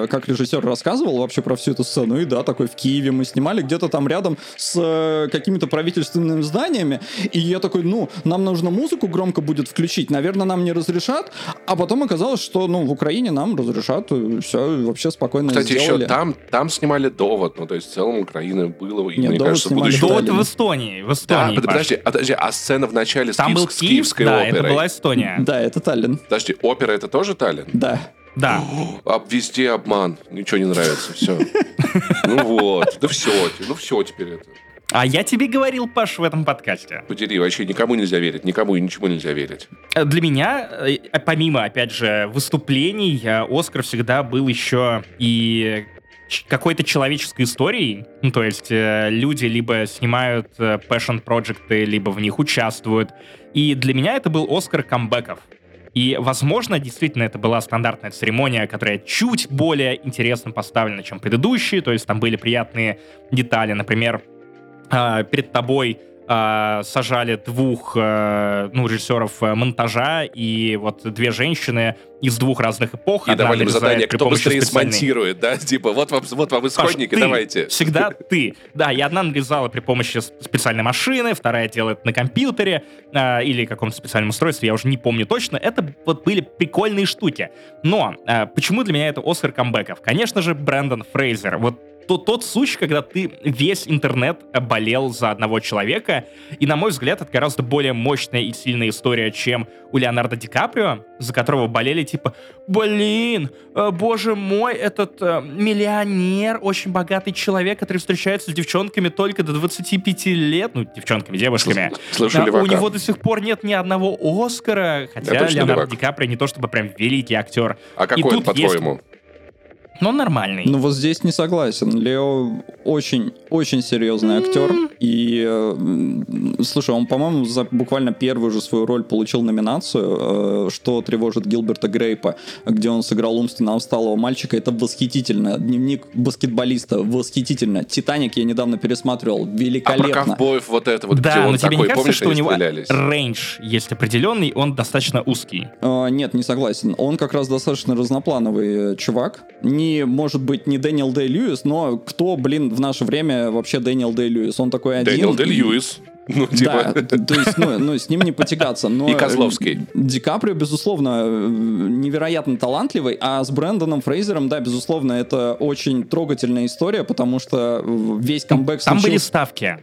как режиссер рассказывал вообще про всю эту сцену, и да, такой в Киеве мы снимали, где-то там рядом с какими-то правительственными зданиями, и я такой, ну, нам нужно музыку громко будет включить, наверное, нам не разрешат, а потом оказалось, что, ну, в Украине нам разрешат, все, вообще спокойно
Кстати,
сделали.
еще там, там снимали довод, ну, то есть в целом Украина было, и
Нет,
мне
«Довод»
кажется, будущее...
до-
Довод в Эстонии, в
Да,
Эстонии, Паш.
подожди, а, подожди, а сцена в начале с,
Там
Киевс-
был
с
Киев,
киевской
да,
оперой?
это была Эстония.
Да, это Таллин,
Подожди, опера это тоже Таллин?
да.
Да.
А везде обман. Ничего не нравится. Все. Ну вот. Да все. Ну все теперь это.
А я тебе говорил, Паш, в этом подкасте.
Подери, вообще никому нельзя верить. Никому и ничему нельзя верить.
Э, Для меня, э, помимо, опять же, выступлений, э, Оскар всегда был еще и какой-то человеческой историей. Ну, то есть э, люди либо снимают э, passion проекты, либо в них участвуют. И для меня это был Оскар камбэков. И, возможно, действительно, это была стандартная церемония, которая чуть более интересно поставлена, чем предыдущие. То есть там были приятные детали. Например, перед тобой а, сажали двух э, ну, режиссеров э, монтажа и вот две женщины из двух разных эпох.
И давали им задание, кто быстрее
специальной-
смонтирует, да? Типа, вот вам, вот вам
Паш,
исходники,
ты,
давайте.
Всегда ты. Да, и одна нарезала при помощи специальной машины, вторая делает на компьютере а, или каком-то специальном устройстве, я уже не помню точно. Это вот были прикольные штуки. Но а, почему для меня это Оскар камбэков? Конечно же, Брэндон Фрейзер. Вот то, тот случай, когда ты весь интернет болел за одного человека, и, на мой взгляд, это гораздо более мощная и сильная история, чем у Леонардо Ди Каприо, за которого болели типа, блин, э, боже мой, этот э, миллионер, очень богатый человек, который встречается с девчонками только до 25 лет, ну, девчонками, девушками.
Слышу
А,
левака.
у него до сих пор нет ни одного Оскара, хотя Леонардо
левак.
Ди Каприо не то чтобы прям великий актер,
А
И
какой он,
тут есть-
по-твоему?
Но он нормальный.
Ну вот здесь не согласен. Лео очень, очень серьезный актер. И, э, слушай, он, по-моему, за буквально первую же свою роль получил номинацию, э, что тревожит Гилберта Грейпа, где он сыграл умственно отсталого мальчика. Это восхитительно. Дневник баскетболиста восхитительно. Титаник я недавно пересматривал.
А про
Великолепно.
ковбоев вот это вот,
да,
где он
но тебе
такой,
не кажется,
помнишь,
что у него
стрелялись?
range есть определенный, он достаточно узкий.
Э, Нет, не согласен. Он как раз достаточно разноплановый э, чувак. Не, может быть, не Дэниел Дэй Льюис, но кто, блин, в наше время вообще Дэниел Дэй Льюис? Он такой один.
Дэниел
и-
Льюис. Ну,
Да,
типа...
т- то есть, ну, ну, с ним не потягаться. Но,
И Козловский.
э, Ди Каприо, безусловно, э, невероятно талантливый, а с Брэндоном Фрейзером, да, безусловно, это очень трогательная история, потому что э, весь камбэк
Там были
случился-
ставки.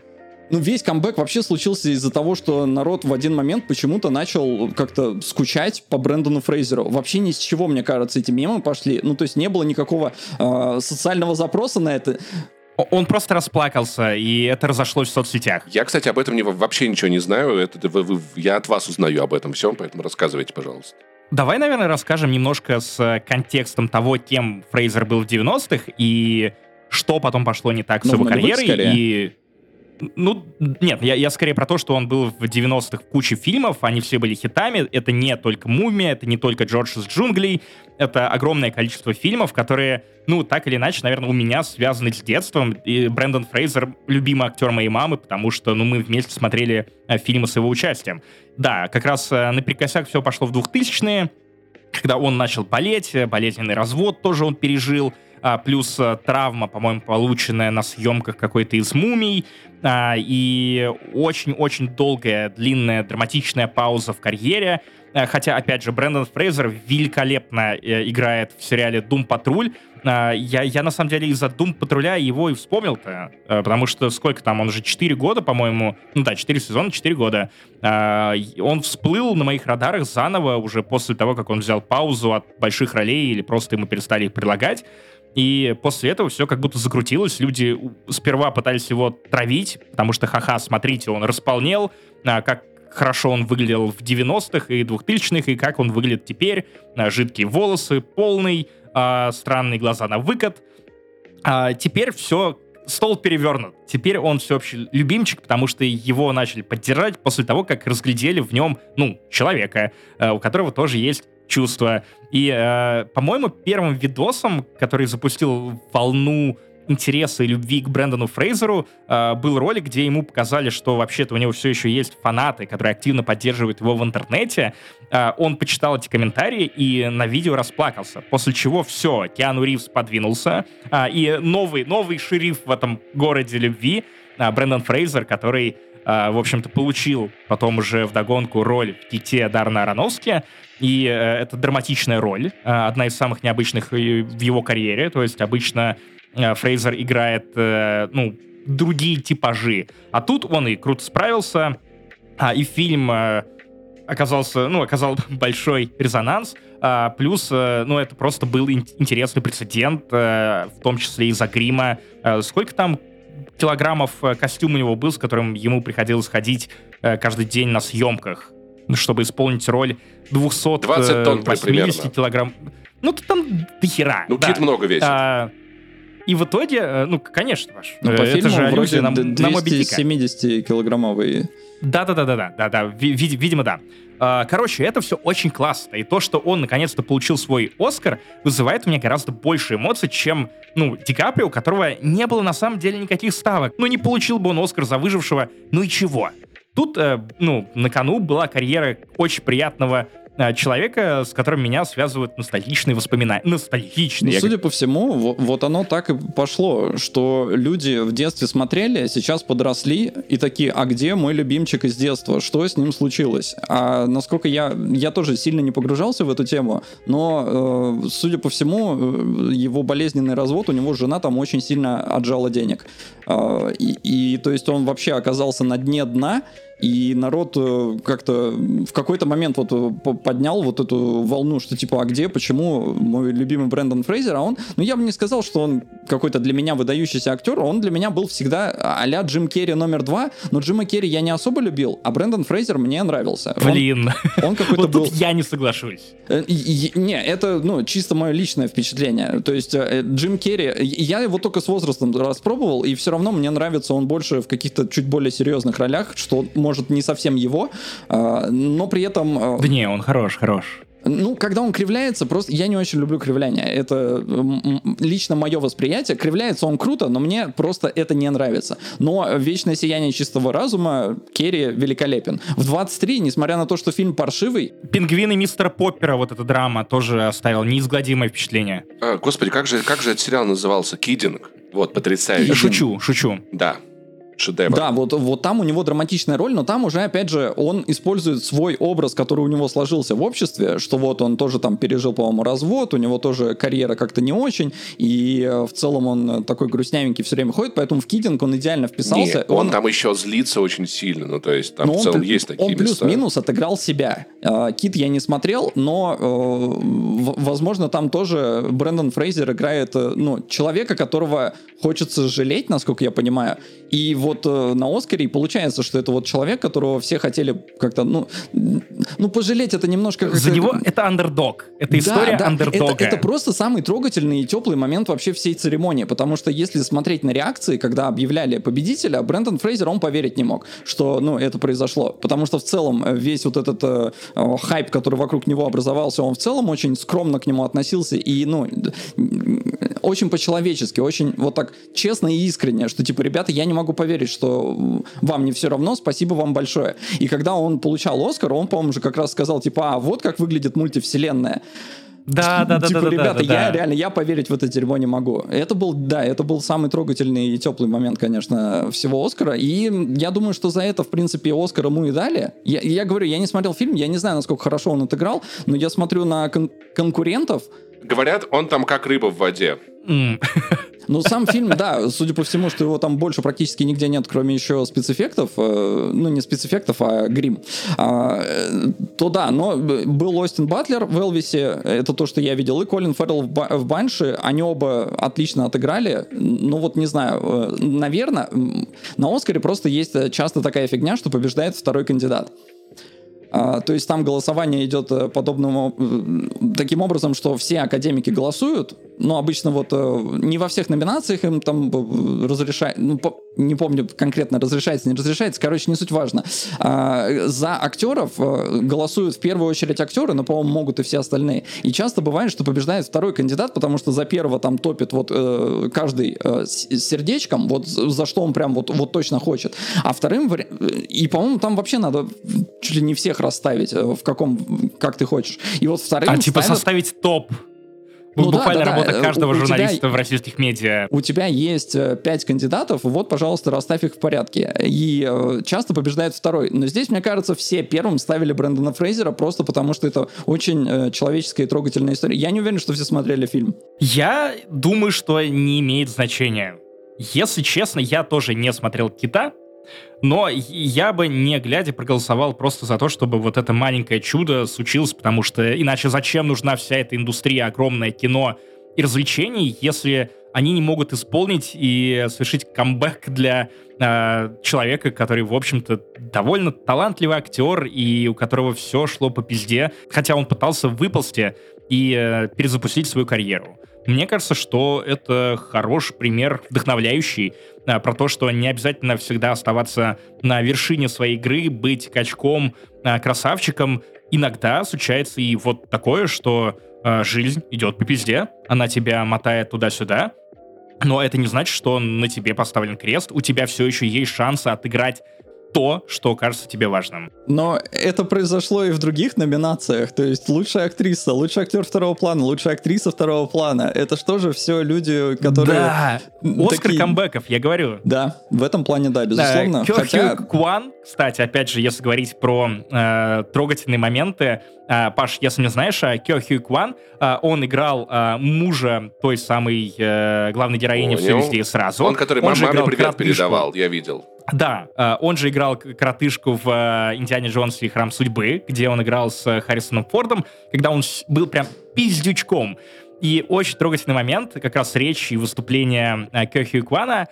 Ну, весь камбэк вообще случился из-за того, что народ в один момент почему-то начал как-то скучать по Брэндону Фрейзеру. Вообще ни с чего, мне кажется, эти мемы пошли. Ну, то есть не было никакого э, социального запроса на это.
Он просто расплакался, и это разошлось в соцсетях.
Я, кстати, об этом не, вообще ничего не знаю. Это, вы- вы- я от вас узнаю об этом всем, поэтому рассказывайте, пожалуйста.
Давай, наверное, расскажем немножко с э, контекстом того, кем Фрейзер был в 90-х, и что потом пошло не так с
Ну,
его карьерой.
скорее.
И... Ну, нет, я, я скорее про то, что он был в 90-х в куче фильмов, они все были хитами. Это не только «Мумия», это не только «Джордж из джунглей». Это огромное количество фильмов, которые, ну, так или иначе, наверное, у меня связаны с детством. И Брэндон Фрейзер — любимый актер моей мамы, потому что, ну, мы вместе смотрели э, фильмы с его участием. Да, как раз э, наперекосяк все пошло в 2000-е, когда он начал болеть, э, болезненный развод тоже он пережил, а, плюс э, травма, по-моему, полученная на съемках какой-то из «Мумий», а, и очень-очень долгая, длинная, драматичная пауза в карьере, Э, Хотя, опять же, Брэндон Фрейзер великолепно э, играет в сериале «Дум Патруль». А, Я, я, на самом деле, из-за «Дум Патруля» его и вспомнил-то, потому что сколько там, он уже 4 года, по-моему, ну да, 4 сезона, 4 года. Он всплыл на моих радарах заново уже после того, как он взял паузу от больших ролей или просто ему перестали их предлагать. И после этого все как будто закрутилось. Люди сперва пытались его травить, потому что, ха-ха, смотрите, он располнел, а, как хорошо он выглядел в 90-х и 2000-х, и как он выглядит теперь. А, Жидкие волосы, полный, а, странные глаза на выкат. Теперь все, стол перевернут. Теперь он всеобщий любимчик, потому что его начали поддержать после того, как разглядели в нем, ну, человека, у которого тоже есть чувства. И, э, по-моему, первым видосом, который запустил волну интереса и любви к Брэндону Фрейзеру, э, был ролик, где ему показали, что вообще-то у него все еще есть фанаты, которые активно поддерживают его в интернете. Э, он почитал эти комментарии и на видео расплакался. После чего все, Киану Ривз подвинулся, а, и новый, новый шериф в этом городе любви, а, Брэндон Фрейзер, который, в общем-то, получил потом уже вдогонку роль в «Ките» Дарна Аронофски, и э, это драматичная роль, а, одна из самых необычных в его карьере, то есть обычно э, Фрейзер играет, э, ну, другие типажи, а тут он и круто справился, а, и фильм оказался, ну, оказал большой резонанс. А, плюс, а, ну, это просто был ин- интересный прецедент, а, в том числе из-за грима. А, сколько там килограммов костюм у него был, с которым ему приходилось ходить а, каждый день на съемках, чтобы исполнить роль 280
тонн примерно.
килограмм. Ну, там до хера.
Ну,
да.
Кит много весит.
А, и в итоге, ну, конечно, Паш,
Ну, по
это
фильму
же
вроде
аллюзия на, на Моби Дика.
270-килограммовый.
Да-да-да-да-да, да, видимо, да. А, Короче, это все очень классно. И то, что он наконец-то получил свой Оскар, вызывает у меня гораздо больше эмоций, чем, ну, Ди Каприо, у которого не было на самом деле никаких ставок. Ну, не получил бы он Оскар за выжившего, ну и чего? Тут, э, ну, на кону была карьера очень приятного человека, с которым меня связывают ностальгичные воспоминания. Ностальгичные.
Ну, судя по всему, во- вот оно так и пошло, что люди в детстве смотрели, сейчас подросли и такие, а где мой любимчик из детства? Что с ним случилось? А насколько я, я тоже сильно не погружался в эту тему, но, э, судя по всему, э, его болезненный развод, у него жена там очень сильно отжала денег. Э, и, и, то есть он вообще оказался на дне дна, и народ э, как-то в какой-то момент вот э, по- поднял вот эту волну, что типа, а где, почему мой любимый Брэндон Фрейзер, а он, ну я бы не сказал, что он какой-то для меня выдающийся актер, он для меня был всегда а-ля Джим Керри номер два, но Джима Керри я не особо любил, а Брэндон Фрейзер мне нравился. Он-
Блин,
Он, какой-то
вот
был...
я не соглашусь.
Э, Не, это, ну, чисто мое личное впечатление. То есть Джим Керри, я его только с возрастом распробовал, и все равно мне нравится он больше в каких-то чуть более серьезных ролях, что может не совсем его, а, но при этом... э,
Да не, он хорош, хорош.
Ну, когда он кривляется, просто я не очень люблю кривляние. Это лично мое восприятие. Кривляется он круто, но мне просто это не нравится. Но «Вечное сияние чистого разума» Керри великолепен. В 23, несмотря на то, что фильм паршивый,
Пингвины мистера Поппера, вот эта драма, тоже оставил неизгладимое впечатление.
А, господи, как же, как же этот сериал назывался? Кидинг. Вот, потрясающе.
Шучу, шучу.
Да, шедевр.
Да, вот, вот там у него драматичная роль, но там уже, опять же, он использует свой образ, который у него сложился в обществе, что вот он тоже там пережил, по-моему, развод, у него тоже карьера как-то не очень, и э, в целом он такой грустнявенький все время ходит, поэтому в Кидинг он идеально вписался.
Нет, он, там еще злится очень сильно, ну то есть там
но
в
он
целом
пл-
есть такие
Он плюс-минус отыграл себя. Э, Кит я не смотрел, но, э, в- возможно, там тоже Брэндон Фрейзер играет, ну, человека, которого хочется жалеть, насколько я понимаю. И вот э, на Оскаре и получается, что это вот человек, которого все хотели как-то, ну, ну пожалеть это немножко...
За
как-то-
него это андердог. Это история
да,
андердога.
Это, это просто самый трогательный и теплый момент вообще всей церемонии, потому что если смотреть на реакции, когда объявляли победителя, Брэндон Фрейзер, он поверить не мог, что, ну, это произошло, потому что в целом э, весь вот этот э, э, хайп, который вокруг него образовался, он в целом очень скромно к нему относился и, ну, очень по-человечески, очень вот так честно и искренне, что типа, ребята, я не могу поверить, что вам не все равно, спасибо вам большое. И когда он получал Оскар, он, по-моему, же как раз сказал, типа, а вот как выглядит мультивселенная.
Да, да, да,
типа,
да, да,
ребята,
да,
я
да.
реально, я поверить в это дерьмо не могу. Это был, да, это был самый трогательный и теплый момент, конечно, всего Оскара. И я думаю, что за это, в принципе, Оскар ему и дали. Я, я говорю, я не смотрел фильм, я не знаю, насколько хорошо он отыграл, но я смотрю на кон- конкурентов,
Говорят, он там как рыба в воде.
Ну, сам фильм, да, судя по всему, что его там больше практически нигде нет, кроме еще спецэффектов, э, ну, не спецэффектов, а грим, а, э, то да, но б- был Остин Батлер в Элвисе, это то, что я видел, и Колин Феррелл в, Ба- в Банши, они оба отлично отыграли, ну, вот не знаю, э, наверное, на Оскаре просто есть э, часто такая фигня, что побеждает второй кандидат. А, то есть там голосование идет э, подобным, таким образом, что все академики голосуют, но обычно вот э, не во всех номинациях им там э, разрешают, ну, по- не помню конкретно, разрешается, не разрешается, короче, не суть важно. А, за актеров э, голосуют в первую очередь актеры, но, по-моему, могут и все остальные. И часто бывает, что побеждает второй кандидат, потому что за первого там топит вот э, каждый э, сердечком, вот за что он прям вот, вот точно хочет. А вторым, и, по-моему, там вообще надо чуть ли не всех расставить, в каком, как ты хочешь. И вот вторым
А типа
ставят-
составить топ.
Ну да,
Буквально
да, да.
работа
Э,
каждого
у- у тебя-
журналиста в российских медиа.
у тебя есть э, пять кандидатов, вот, пожалуйста, расставь их в порядке. И э, часто побеждает второй. Но здесь, мне кажется, все первым ставили Брэндона Фрейзера просто потому, что это очень э, человеческая и трогательная история. Я не уверен, что все смотрели фильм.
Я думаю, что не имеет значения. Если честно, я тоже не смотрел «Кита», Но я бы, не глядя, проголосовал просто за то, чтобы вот это маленькое чудо случилось, потому что иначе зачем нужна вся эта индустрия, огромное кино и развлечений, если они не могут исполнить и совершить камбэк для э, человека, который, в общем-то, довольно талантливый актер и у которого все шло по пизде, хотя он пытался выползти и э, перезапустить свою карьеру. Мне кажется, что это хороший пример, вдохновляющий, про то, что не обязательно всегда оставаться на вершине своей игры, быть качком, а, красавчиком. Иногда случается и вот такое, что а, жизнь идет по пизде, она тебя мотает туда-сюда, но это не значит, что на тебе поставлен крест, у тебя все еще есть шансы отыграть то, что кажется тебе важным.
Но это произошло и в других номинациях. То есть лучшая актриса, лучший актер второго плана, лучшая актриса второго плана. Это что же все люди, которые...
Да, Оскар такие... камбэков, я говорю.
Да, в этом плане, да, безусловно.
Да, Хотя... Кван, кстати, опять же, если говорить про э, трогательные моменты, э, Паш, если не знаешь, э, Кё Хью Кван, э, он играл э, мужа той самой э, главной героини О, «Все везде и сразу».
Он, который он маме привет передавал, я видел.
Да, э, он же играл коротышку в э, «Индиане Джонсе и Храм судьбы», где он играл с Харрисоном Фордом, когда он был прям пиздючком. И очень трогательный момент, как раз речь и выступление э, Кёхи Квана,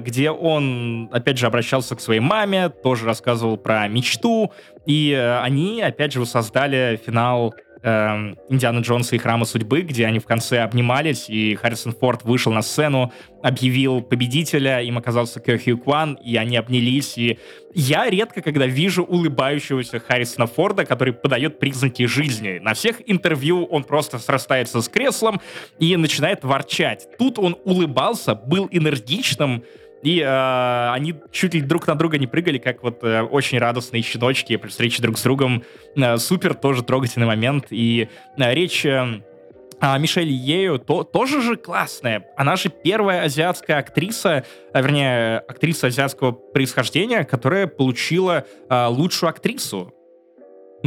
где он, опять же, обращался к своей маме, тоже рассказывал про мечту, и они, опять же, создали финал э, Индиана Джонса и Храма Судьбы, где они в конце обнимались, и Харрисон Форд вышел на сцену, объявил победителя, им оказался Кё Хью Кван, и они обнялись, и я редко когда вижу улыбающегося Харрисона Форда, который подает признаки жизни. На всех интервью он просто срастается с креслом и начинает ворчать. Тут он улыбался, был энергичным, и э, они чуть ли друг на друга не прыгали, как вот э, очень радостные щеночки при встрече друг с другом. Э, супер, тоже трогательный момент. И э, речь... Э, а Мишель Ею то, тоже же классная. Она же первая азиатская актриса, а, вернее, актриса азиатского происхождения, которая получила а, лучшую актрису.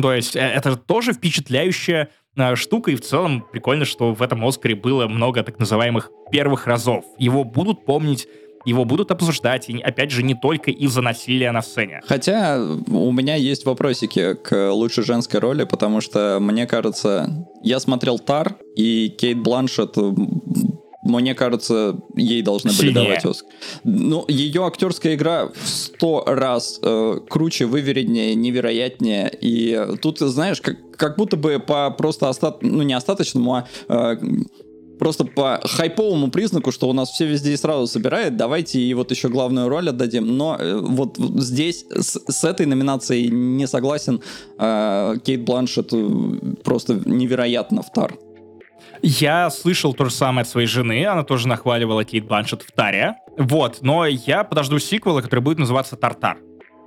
То есть э, это тоже впечатляющая штука, и в целом прикольно, что в этом Оскаре было много так называемых первых разов. Его будут помнить его будут обсуждать, и опять же, не только из-за насилия на сцене.
Хотя у меня есть вопросики к лучшей женской роли, потому что, мне кажется, я смотрел Тар, и Кейт Бланшет мне кажется, ей должны были Сильнее. давать Оскар. Ну, ее актерская игра в сто раз э, круче, вывереннее, невероятнее. И тут, знаешь, как, как будто бы по просто остат... ну, не остаточному, а э, просто по хайповому признаку, что у нас все везде и сразу собирает, давайте и вот еще главную роль отдадим. Но э, вот здесь с, с этой номинацией не согласен. Э, Кейт Бланшет э, просто невероятно в Тар.
Я слышал то же самое от своей жены, она тоже нахваливала Кейт Бланшет в Таре. Вот, но я подожду сиквела, который будет называться Тартар.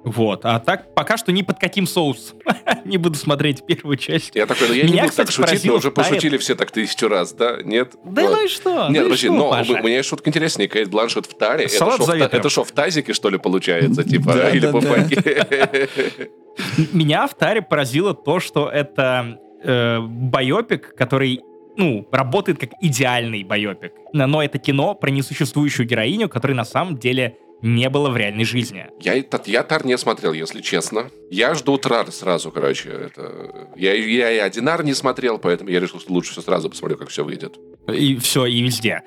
Вот. А так пока что ни под каким соусом не буду смотреть первую часть.
Я такой, ну я Меня, не буду кстати, так шутить, но уже пошутили все так тысячу раз, да? Нет?
Да вот. ну и что?
Нет,
ну
подожди,
что,
но
Паша?
у меня есть шутка интереснее. Кейт Бланшет в таре. Салат это, шо в тазике, что ли, получается? Типа, да, или по
Меня в таре поразило то, что это э, байопик, который ну, работает как идеальный байопик. Но это кино про несуществующую героиню, которая на самом деле не было в реальной жизни.
Я, я Тар не смотрел, если честно. Я жду Трар сразу, короче. Это... Я, я и Одинар не смотрел, поэтому я решил, что лучше все сразу посмотрю, как все выйдет.
И все, и везде.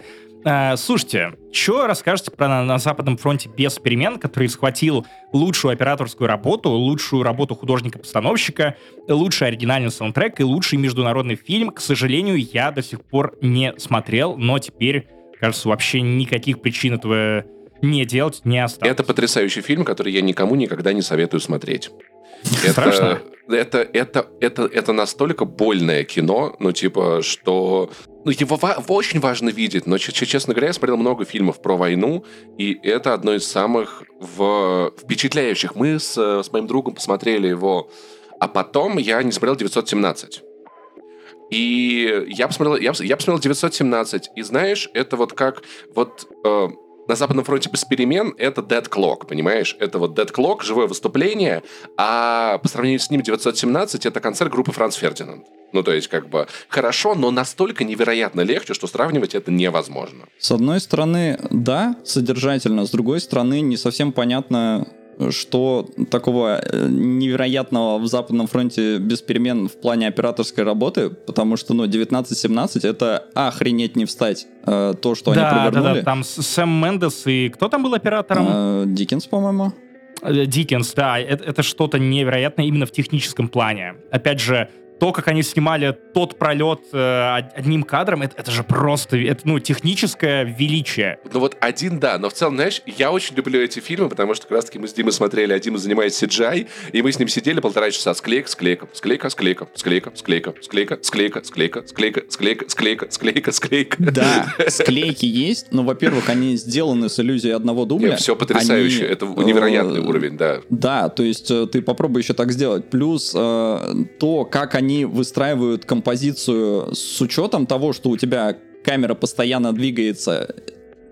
А, слушайте, что расскажете про на, на Западном фронте без перемен, который схватил лучшую операторскую работу, лучшую работу художника-постановщика, лучший оригинальный саундтрек и лучший международный фильм? К сожалению, я до сих пор не смотрел, но теперь, кажется, вообще никаких причин этого не делать не осталось.
Это потрясающий фильм, который я никому никогда не советую смотреть.
Страшно?
Это, это, это, это, это настолько больное кино, ну, типа, что... Ну, его ва- очень важно видеть, но, честно говоря, я смотрел много фильмов про войну, и это одно из самых в... впечатляющих. Мы с, с моим другом посмотрели его, а потом я не смотрел 917. И я посмотрел, я, я посмотрел 917, и знаешь, это вот как вот... Э, на Западном фронте без перемен это Dead Clock, понимаешь? Это вот Dead Clock, живое выступление, а по сравнению с ним 917 это концерт группы Франц Фердинанд. Ну, то есть, как бы, хорошо, но настолько невероятно легче, что сравнивать это невозможно.
С одной стороны, да, содержательно, с другой стороны, не совсем понятно, что такого э, невероятного в Западном фронте без перемен в плане операторской работы, потому что, ну, 19-17 это охренеть не встать. Э, то, что
да,
они провернули.
Да, да, там Сэм Мендес и кто там был оператором?
Э, Диккенс, по-моему.
Диккенс, да, это, это что-то невероятное именно в техническом плане. Опять же, то, как они снимали тот пролет э, одним кадром, это, это же просто, это, ну, техническое величие.
Ну вот один, да, но в целом, знаешь, я очень люблю эти фильмы, потому что как раз-таки мы с Димой смотрели, а Дима занимается CGI, и мы с ним сидели полтора часа склейка, склейка, склейка, склейка, склейка, склейка, склейка, склейка, склейка, склейка, склейка, склейка, склейка, склейка.
Да, склейки есть, но, во-первых, они сделаны с иллюзией одного дубля.
Нет, все потрясающе, это невероятный уровень, да.
Да, то есть ты попробуй еще так сделать. Плюс то, как они они выстраивают композицию с учетом того, что у тебя камера постоянно двигается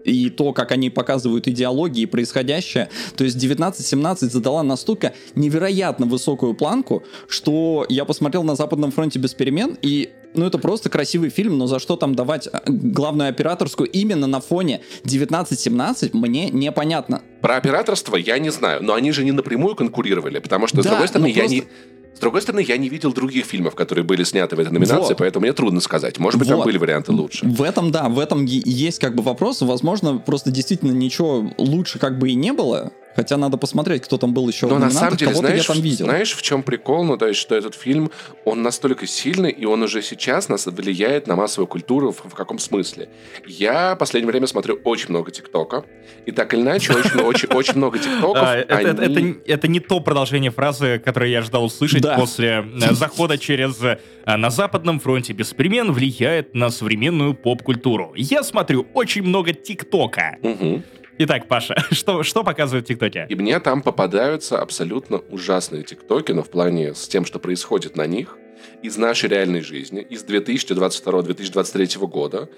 и то, как они показывают идеологии происходящее. То есть 19-17 задала настолько невероятно высокую планку, что я посмотрел на Западном фронте без перемен, и ну это просто красивый фильм, но за что там давать а, главную операторскую именно на фоне 19-17 мне непонятно.
Про операторство я не знаю, но они же не напрямую конкурировали, потому что, да, с другой стороны, я просто... не с другой стороны, я не видел других фильмов, которые были сняты в этой номинации, вот. поэтому мне трудно сказать. Может быть, вот. там были варианты лучше.
В этом, да, в этом есть как бы вопрос. Возможно, просто действительно ничего лучше как бы и не было. Хотя надо посмотреть, кто там был еще
Но в на самом деле, знаешь, я там видел. знаешь, в чем прикол? Ну, то есть, что этот фильм, он настолько сильный, и он уже сейчас нас влияет на массовую культуру в, в каком смысле? Я в последнее время смотрю очень много ТикТока, и так или иначе, очень, очень, очень много ТикТоков. А,
это не то продолжение фразы, которое я ждал услышать после э, захода через э, «На Западном фронте без перемен влияет на современную поп-культуру». Я смотрю очень много ТикТока. Угу. Итак, Паша, что, что показывают ТикТоки?
И мне там попадаются абсолютно ужасные ТикТоки, но в плане с тем, что происходит на них, из нашей реальной жизни, из 2022-2023 года,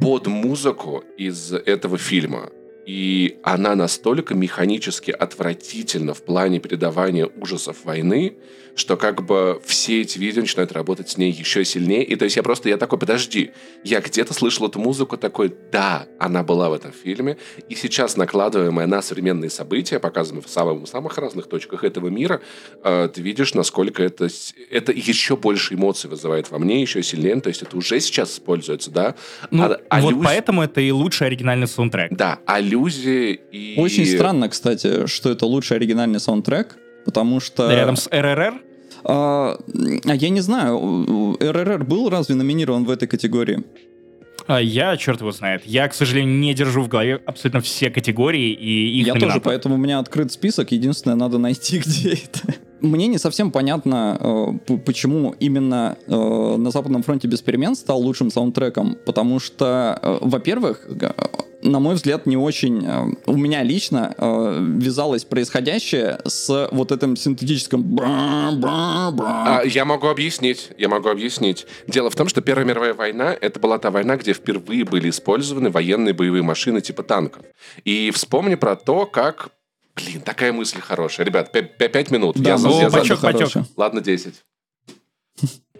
под музыку из этого фильма. И она настолько механически отвратительна в плане передавания ужасов войны, что как бы все эти видео начинают работать с ней еще сильнее. И то есть я просто, я такой, подожди, я где-то слышал эту музыку, такой, да, она была в этом фильме. И сейчас, накладываемая на современные события, показанные в самых, самых разных точках этого мира, э, ты видишь, насколько это, это еще больше эмоций вызывает во мне, еще сильнее. То есть это уже сейчас используется, да.
Ну, а, а вот поэтому это и лучший оригинальный саундтрек.
Да, аллюзии и...
Очень странно, кстати, что это лучший оригинальный саундтрек, потому что...
Рядом с РРР?
А, а я не знаю, РРР был разве номинирован в этой категории?
А я, черт его знает. Я, к сожалению, не держу в голове абсолютно все категории и их
Я
номинантов.
тоже, поэтому у меня открыт список. Единственное, надо найти, где это. Мне не совсем понятно, э, почему именно э, на Западном фронте без перемен стал лучшим саундтреком, потому что, э, во-первых, на мой взгляд, не очень у меня лично вязалось происходящее с вот этим синтетическим
а, Я могу объяснить, я могу объяснить. Дело в том, что Первая мировая война — это была та война, где впервые были использованы военные боевые машины типа танков. И вспомни про то, как Блин, такая мысль хорошая. Ребят, пять минут.
Да, я, ну, я бачок, бачок.
Ладно, 10.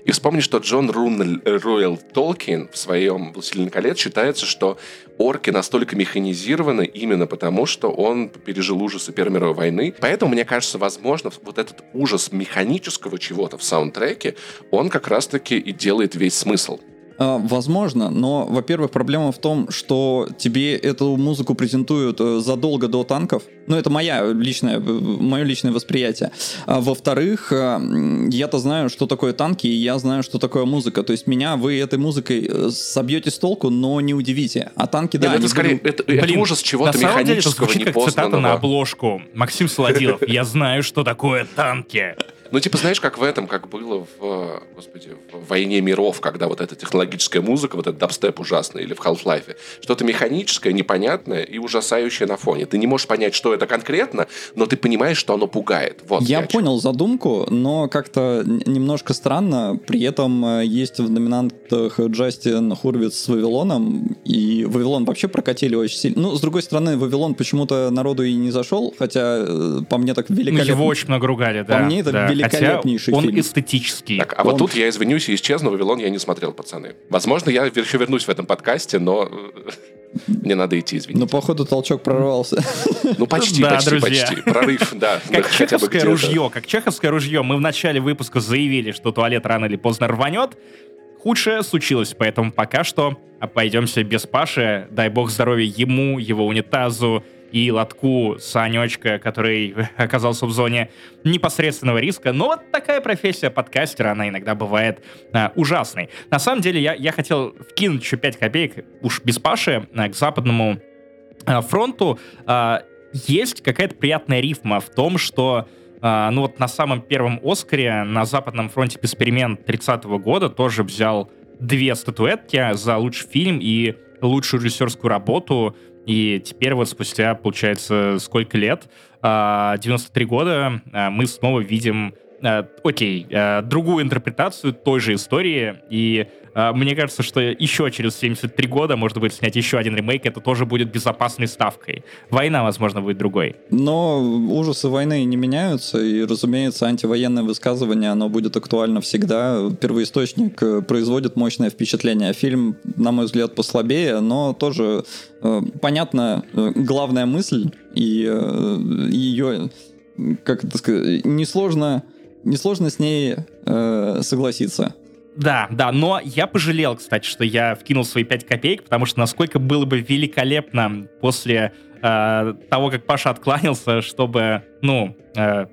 И вспомни, что Джон Рун Руэлл Толкин в своем «Властелине колец» считается, что орки настолько механизированы именно потому, что он пережил ужасы Первой мировой войны. Поэтому, мне кажется, возможно, вот этот ужас механического чего-то в саундтреке, он как раз-таки и делает весь смысл.
А, возможно, но, во-первых, проблема в том, что тебе эту музыку презентуют э, задолго до танков. Ну, это моя личная, мое личное восприятие. А, во-вторых, э, я-то знаю, что такое танки, и я знаю, что такое музыка. То есть меня вы этой музыкой э, собьете с толку, но не удивите. А танки, да,
Нет, это скорее,
будут...
это, Блин, это ужас чего-то механического,
деле, это звучит как цитата на обложку. Максим Солодилов, я знаю, что такое танки.
Ну, типа, знаешь, как в этом, как было в, господи, в «Войне миров», когда вот эта технологическая музыка, вот этот дабстеп ужасный, или в Half-Life. Что-то механическое, непонятное и ужасающее на фоне. Ты не можешь понять, что это конкретно, но ты понимаешь, что оно пугает. Вот
Я понял задумку, но как-то немножко странно. При этом э, есть в номинантах Джастин Хурвиц с Вавилоном, и Вавилон вообще прокатили очень сильно. Ну, с другой стороны, Вавилон почему-то народу и не зашел, хотя э, по мне так великолепно.
Его очень много ругали, да.
По мне это
да.
Великолепнейший
Хотя он
фильм.
эстетический.
Так, а
Он-
вот тут я извинюсь и исчезну. «Вавилон» я не смотрел, пацаны. Возможно, я еще вернусь в этом подкасте, но э, мне надо идти, извините.
Но, походу, толчок прорвался.
Ну, почти,
Да,
почти,
друзья.
почти. Прорыв, да.
Как чеховское ружье, как чеховское ружье. Мы в начале выпуска заявили, что туалет рано или поздно рванет. Худшее случилось, поэтому пока что обойдемся без Паши. Дай бог здоровья ему, его унитазу и лотку Санечка, который оказался в зоне непосредственного риска. Но вот такая профессия подкастера, она иногда бывает а, ужасной. На самом деле, я, я хотел вкинуть еще 5 копеек, уж без Паши, а, к западному а, фронту. А, есть какая-то приятная рифма в том, что а, ну вот на самом первом Оскаре на Западном фронте «Эксперимент» 30 года тоже взял две статуэтки за лучший фильм и лучшую режиссерскую работу. И теперь вот спустя, получается, сколько лет, а, 93 года, а, мы снова видим а, окей, а, другую интерпретацию той же истории, и а, мне кажется, что еще через 73 года можно будет снять еще один ремейк, это тоже будет безопасной ставкой. Война, возможно, будет другой.
Но ужасы войны не меняются, и, разумеется, антивоенное высказывание, оно будет актуально всегда. Первоисточник э, производит мощное впечатление. Фильм, на мой взгляд, послабее, но тоже э, понятна э, главная мысль, и ее, как это сказать, несложно, несложно с ней согласиться.
Да, да, но я пожалел, кстати, что я вкинул свои 5 копеек, потому что насколько было бы великолепно после э, того, как Паша откланялся, чтобы, ну, э,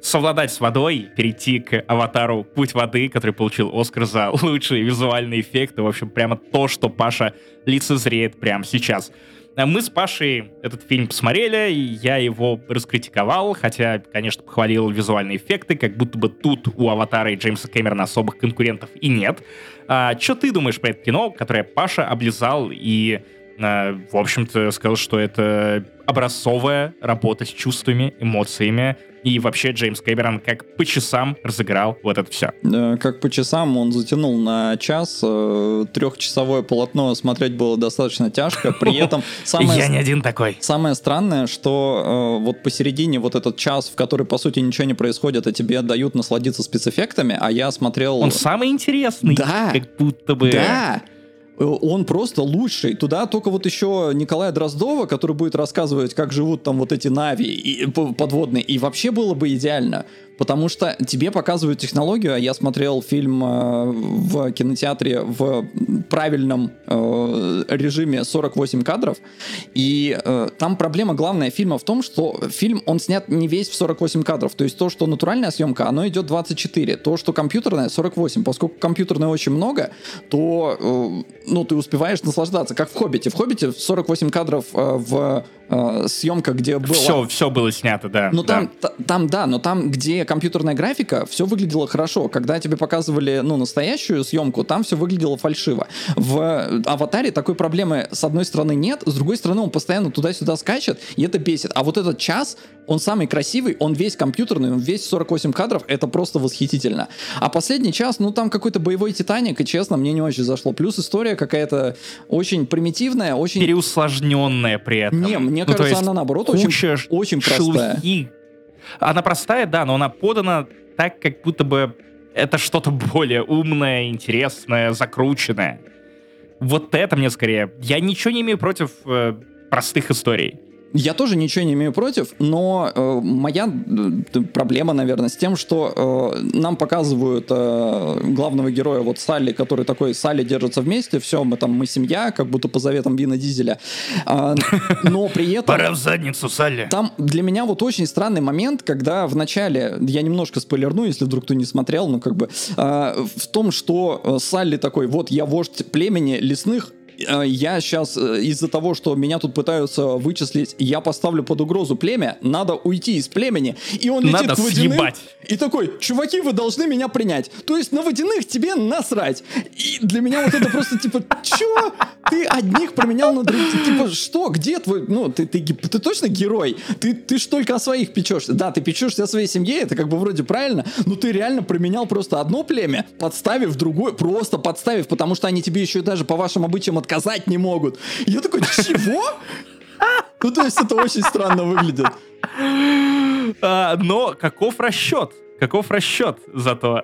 совладать с водой, перейти к аватару «Путь воды», который получил Оскар за лучшие визуальные эффекты. В общем, прямо то, что Паша лицезреет прямо сейчас. А Мы с Пашей этот фильм посмотрели, и я его раскритиковал, хотя, конечно, похвалил визуальные эффекты, как будто бы тут у «Аватара» и Джеймса Кэмерона особых конкурентов и нет. А, что ты думаешь про это кино, которое Паша облизал и, а, в общем-то, сказал, что это образцовая работа с чувствами, эмоциями, и вообще Джеймс Кэмерон как по часам разыграл вот это все.
Э, Как по часам он затянул на час. э, Трехчасовое полотно смотреть было достаточно тяжко. При этом самое,
Я не один такой.
самое странное, что э, вот посередине вот этот час, в который по сути ничего не происходит, а тебе дают насладиться спецэффектами, а я смотрел...
Он самый интересный.
Да.
Как будто бы...
Да! Э, Он просто лучший. Туда только вот еще Николая Дроздова, который будет рассказывать, как живут там вот эти нави и, п- подводные. И вообще было бы идеально. Потому что тебе показывают технологию, а я смотрел фильм э, в кинотеатре в правильном э, режиме 48 кадров, и э, там проблема главная фильма в том, что фильм, он снят не весь в 48 кадров, то есть то, что натуральная съемка, оно идет 24, то, что компьютерная 48, поскольку компьютерной очень много, то, э, ну, ты успеваешь наслаждаться, как в «Хоббите». В «Хоббите» 48 кадров э, в э, съемка, где было...
Все, все было снято, да.
Ну
да.
там, та- там, да, но там, где компьютерная графика, все выглядело хорошо. Когда тебе показывали, ну, настоящую съемку, там все выглядело фальшиво. В аватаре такой проблемы, с одной стороны, нет, с другой стороны, он постоянно туда-сюда скачет, и это бесит. А вот этот час, он самый красивый, он весь компьютерный, он весь 48 кадров, это просто восхитительно. А последний час, ну, там какой-то боевой Титаник, и честно, мне не очень зашло. Плюс история какая-то очень примитивная, очень...
Переусложненная при этом.
Не, мне
Ну,
кажется, она наоборот очень, очень простая.
шелухи. Она простая, да, но она подана так, как будто бы это что-то более умное, интересное, закрученное. Вот это мне скорее. Я ничего не имею против э, простых историй.
Я тоже ничего не имею против, но э, моя э, проблема, наверное, с тем, что э, нам показывают э, главного героя, вот Салли, который такой, Салли держится вместе, все, мы там, мы семья, как будто по заветам Вина Дизеля. А, но при этом...
в задницу, Салли.
Там для меня вот очень странный момент, когда в начале, я немножко спойлерну, если вдруг кто не смотрел, ну как бы, а, в том, что э, Салли такой, вот я вождь племени лесных, э, я сейчас э, из-за того, что меня тут пытаются вычислить, я поставлю под угрозу племя, надо уйти из племени, и он летит
Надо
к водяным,
съебать.
и такой, чуваки, вы должны меня принять. То есть на водяных тебе насрать. И для меня вот это просто типа, чё? Ты одних променял на других. Типа, что? Где твой... Ну, ты, ты, ты точно герой? Ты, ты ж только о своих печешься. Да, ты печешься о своей семье, это как бы вроде правильно, но ты реально променял просто одно племя, подставив другое, просто подставив, потому что они тебе еще даже по вашим обычаям отказать не могут. Я такой, чего? Ну, то есть это очень странно выглядит.
А, но каков расчет? Каков расчет зато?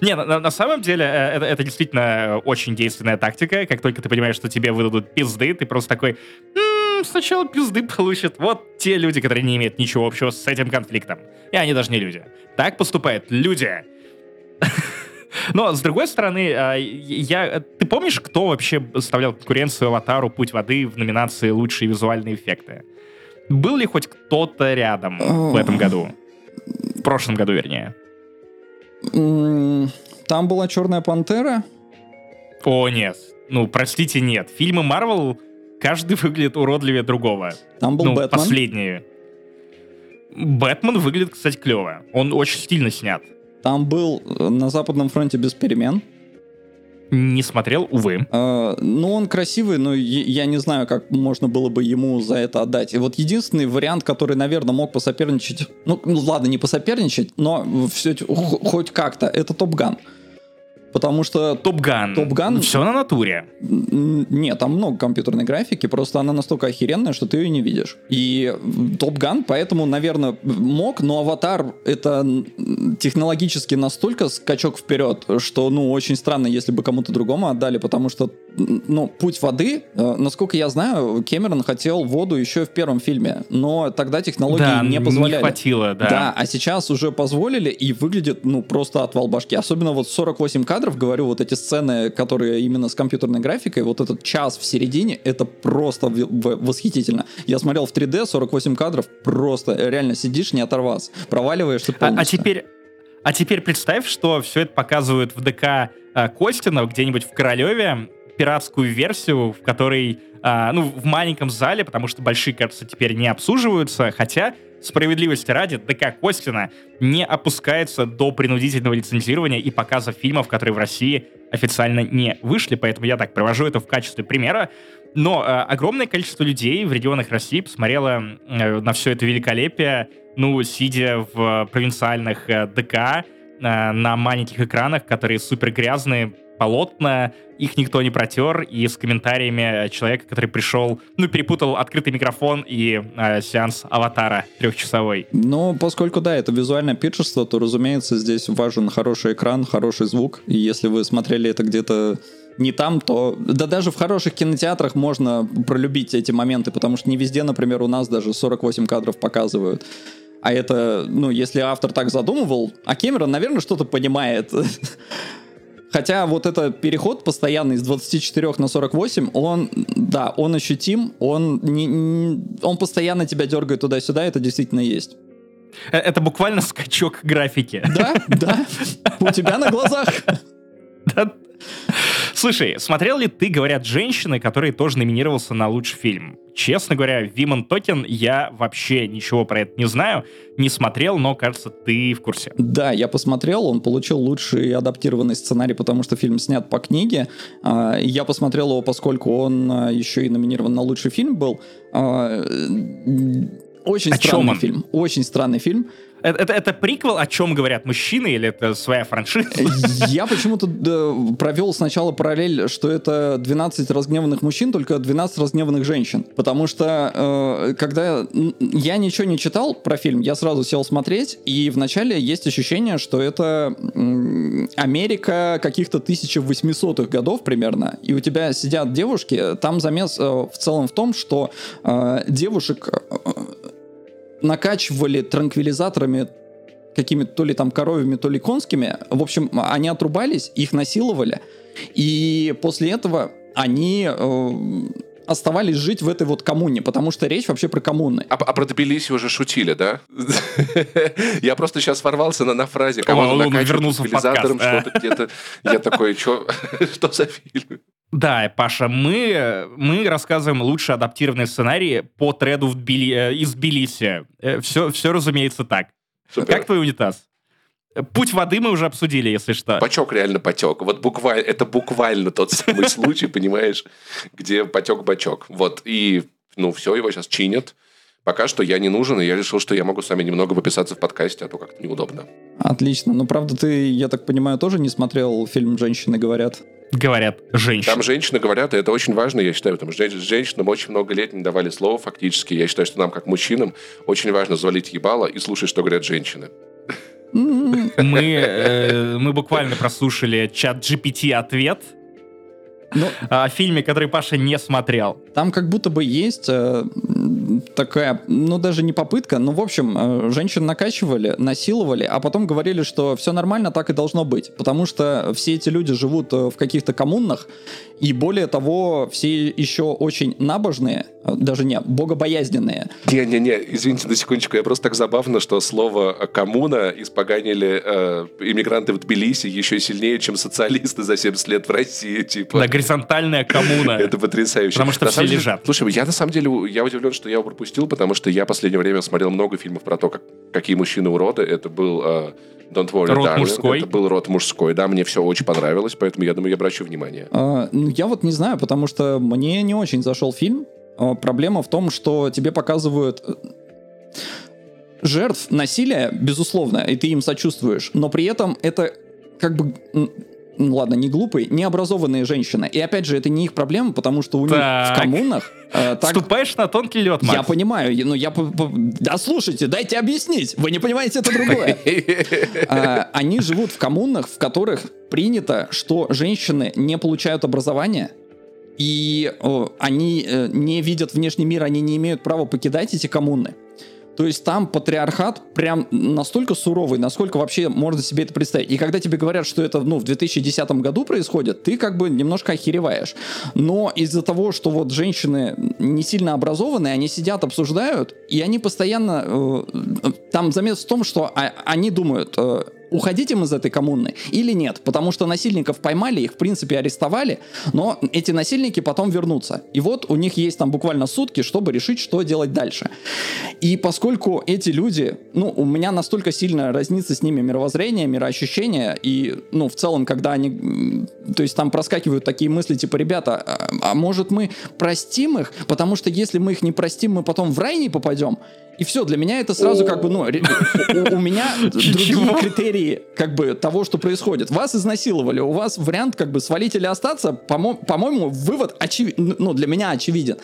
Не, на, на самом деле, э, это, это действительно очень действенная тактика. Как только ты понимаешь, что тебе выдадут пизды, ты просто такой, «М, сначала пизды получат вот те люди, которые не имеют ничего общего с этим конфликтом. И они даже не люди. Так поступают люди. Но, с другой стороны, а, я... Ты помнишь, кто вообще составлял конкуренцию Аватару «Путь воды» в номинации «Лучшие визуальные эффекты»? Был ли хоть кто-то рядом в этом году? В прошлом году, вернее.
Там была Черная Пантера.
О, нет. Ну, простите, нет. Фильмы Марвел, каждый выглядит уродливее другого.
Там был
ну,
Бэтмен.
последние. Бэтмен выглядит, кстати, клево. Он очень стильно снят.
Там был э, на Западном фронте без перемен.
Не смотрел, увы.
Э, Ну, он красивый, но я не знаю, как можно было бы ему за это отдать. И вот единственный вариант, который, наверное, мог посоперничать, ну, ладно, не посоперничать, но все хоть как-то, это Топ Ган. Потому что
Топ-ган.
Топ-ган?
Все на натуре.
Нет, там много компьютерной графики, просто она настолько охеренная, что ты ее не видишь. И Топ Ган, поэтому, наверное, мог, но Аватар это технологически настолько скачок вперед, что, ну, очень странно, если бы кому-то другому отдали, потому что, ну, путь воды, э, насколько я знаю, Кэмерон хотел воду еще в первом фильме, но тогда технологии
Да,
не позволяли.
хватило, да.
Да, а сейчас уже позволили и выглядит, ну, просто отвал башки. Особенно вот 48 кадров, говорю, вот эти сцены, которые именно с компьютерной графикой, вот этот час в середине, это просто восхитительно. Я смотрел в 3D, 48 кадров, просто реально сидишь, не оторваться. Проваливаешься
А,
полностью.
а теперь, а теперь представь, что все это показывают в ДК а, Костина где-нибудь в Королеве, пиратскую версию, в которой, а, ну, в маленьком зале, потому что большие, кажется, теперь не обслуживаются, хотя, справедливости ради, ДК Костина не опускается до принудительного лицензирования и показа фильмов, которые в России официально не вышли, поэтому я так привожу это в качестве примера. Но э, огромное количество людей в регионах России посмотрело э, на все это великолепие, ну, сидя в провинциальных э, ДК, э, на маленьких экранах, которые супер грязные, полотна, их никто не протер, и с комментариями человека, который пришел, ну, перепутал открытый микрофон и э, сеанс аватара трехчасовой.
Ну, поскольку, да, это визуальное пиршество, то, разумеется, здесь важен хороший экран, хороший звук. И если вы смотрели это где-то не там, то... Да даже в хороших кинотеатрах можно пролюбить эти моменты, потому что не везде, например, у нас даже 48 кадров показывают. А это, ну, если автор так задумывал, а Кэмерон, наверное, что-то понимает. Хотя вот этот переход постоянный с 24 на 48, он, да, он ощутим, он, не, не- он постоянно тебя дергает туда-сюда, это действительно есть.
Э, Это буквально скачок графики.
Да, да, у тебя на глазах.
Да. Слушай, смотрел ли ты, говорят, женщины, который тоже номинировался на лучший фильм? Честно говоря, Вимон Токен, я вообще ничего про это не знаю, не смотрел, но, кажется, ты в курсе.
Да, я посмотрел, он получил лучший адаптированный сценарий, потому что фильм снят по книге. А, Я посмотрел его, поскольку он а, еще и номинирован на лучший фильм был. А, Очень
О
странный фильм. Очень странный фильм.
Это, это, это приквел, о чем говорят мужчины, или это своя франшиза?
Я почему-то провел сначала параллель, что это 12 разгневанных мужчин, только 12 разгневанных женщин. Потому что, э, когда я ничего не читал про фильм, я сразу сел смотреть, и вначале есть ощущение, что это м, Америка каких-то 1800-х годов примерно, и у тебя сидят девушки, там замес э, в целом в том, что э, девушек э, накачивали транквилизаторами какими-то то ли там коровьими, то ли конскими. В общем, они отрубались, их насиловали. И после этого они э, оставались жить в этой вот коммуне, потому что речь вообще про коммуны.
А, а про Тбилиси уже шутили, да? Я просто сейчас ворвался на, на фразе, кого
он вернулся в подкаст,
что-то где-то. Я такой, что, что за фильм?
Да, Паша, мы, мы рассказываем лучше адаптированные сценарии по треду в Тбили, э, из Тбилиси. Все, все, разумеется, так.
Супер.
Как твой унитаз? Путь воды мы уже обсудили, если что.
Потек реально потек. Вот буквально, это буквально тот самый случай, понимаешь, где потек бачок. Вот, и, ну, все, его сейчас чинят. Пока что я не нужен, и я решил, что я могу с вами немного пописаться в подкасте, а то как-то неудобно.
Отлично. Ну, правда, ты, я так понимаю, тоже не смотрел фильм «Женщины говорят»?
Говорят, женщины.
Там женщины говорят, и это очень важно, я считаю. Потому что женщинам очень много лет не давали слова фактически. Я считаю, что нам, как мужчинам, очень важно завалить ебало и слушать, что говорят женщины.
Мы, э, мы буквально прослушали чат GPT ответ ну, о фильме, который Паша не смотрел.
Там как будто бы есть э, такая, ну даже не попытка, но в общем, э, женщин накачивали, насиловали, а потом говорили, что все нормально, так и должно быть. Потому что все эти люди живут э, в каких-то коммунах, и более того, все еще очень набожные, даже не, богобоязненные.
Не-не-не, извините на секундочку, я просто так забавно, что слово «коммуна» испоганили э, иммигранты в Тбилиси еще сильнее, чем социалисты за 70 лет в России. Типа.
Да, горизонтальная коммуна.
Это потрясающе.
Потому что
на
все лежат.
Слушай, я на самом деле, я удивлен, что я пропустил, потому что я в последнее время смотрел много фильмов про то, как, какие мужчины уроды. Это был э, Don't Worry,
Род
Darling.
мужской.
Это был род мужской, да, мне все очень понравилось, поэтому я думаю, я обращу внимание.
А, ну, я вот не знаю, потому что мне не очень зашел фильм. А, проблема в том, что тебе показывают э, жертв насилия, безусловно, и ты им сочувствуешь, но при этом это как бы ну ладно, не глупые, необразованные женщины. И опять же, это не их проблема, потому что у них в коммунах...
Э, так... Ступаешь на тонкий лед, Макс.
Я понимаю, но я... Да слушайте, дайте объяснить. Вы не понимаете, это другое. а, они живут в коммунах, в которых принято, что женщины не получают образование, и они э, не видят внешний мир, они не имеют права покидать эти коммуны. То есть там патриархат прям настолько суровый, насколько вообще можно себе это представить. И когда тебе говорят, что это ну, в 2010 году происходит, ты как бы немножко охереваешь. Но из-за того, что вот женщины не сильно образованные, они сидят, обсуждают, и они постоянно... Э, там замес в том, что а, они думают... Э, уходить им из этой коммуны или нет, потому что насильников поймали, их в принципе арестовали, но эти насильники потом вернутся. И вот у них есть там буквально сутки, чтобы решить, что делать дальше. И поскольку эти люди, ну, у меня настолько сильно разнится с ними мировоззрение, мироощущение, и, ну, в целом, когда они, то есть там проскакивают такие мысли, типа, ребята, а, а может мы простим их, потому что если мы их не простим, мы потом в рай не попадем, и все, для меня это сразу как бы, ну, у, меня другие критерии как бы того, что происходит. Вас изнасиловали, у вас вариант как бы свалить или остаться, по-моему, вывод очевиден, ну, для меня очевиден.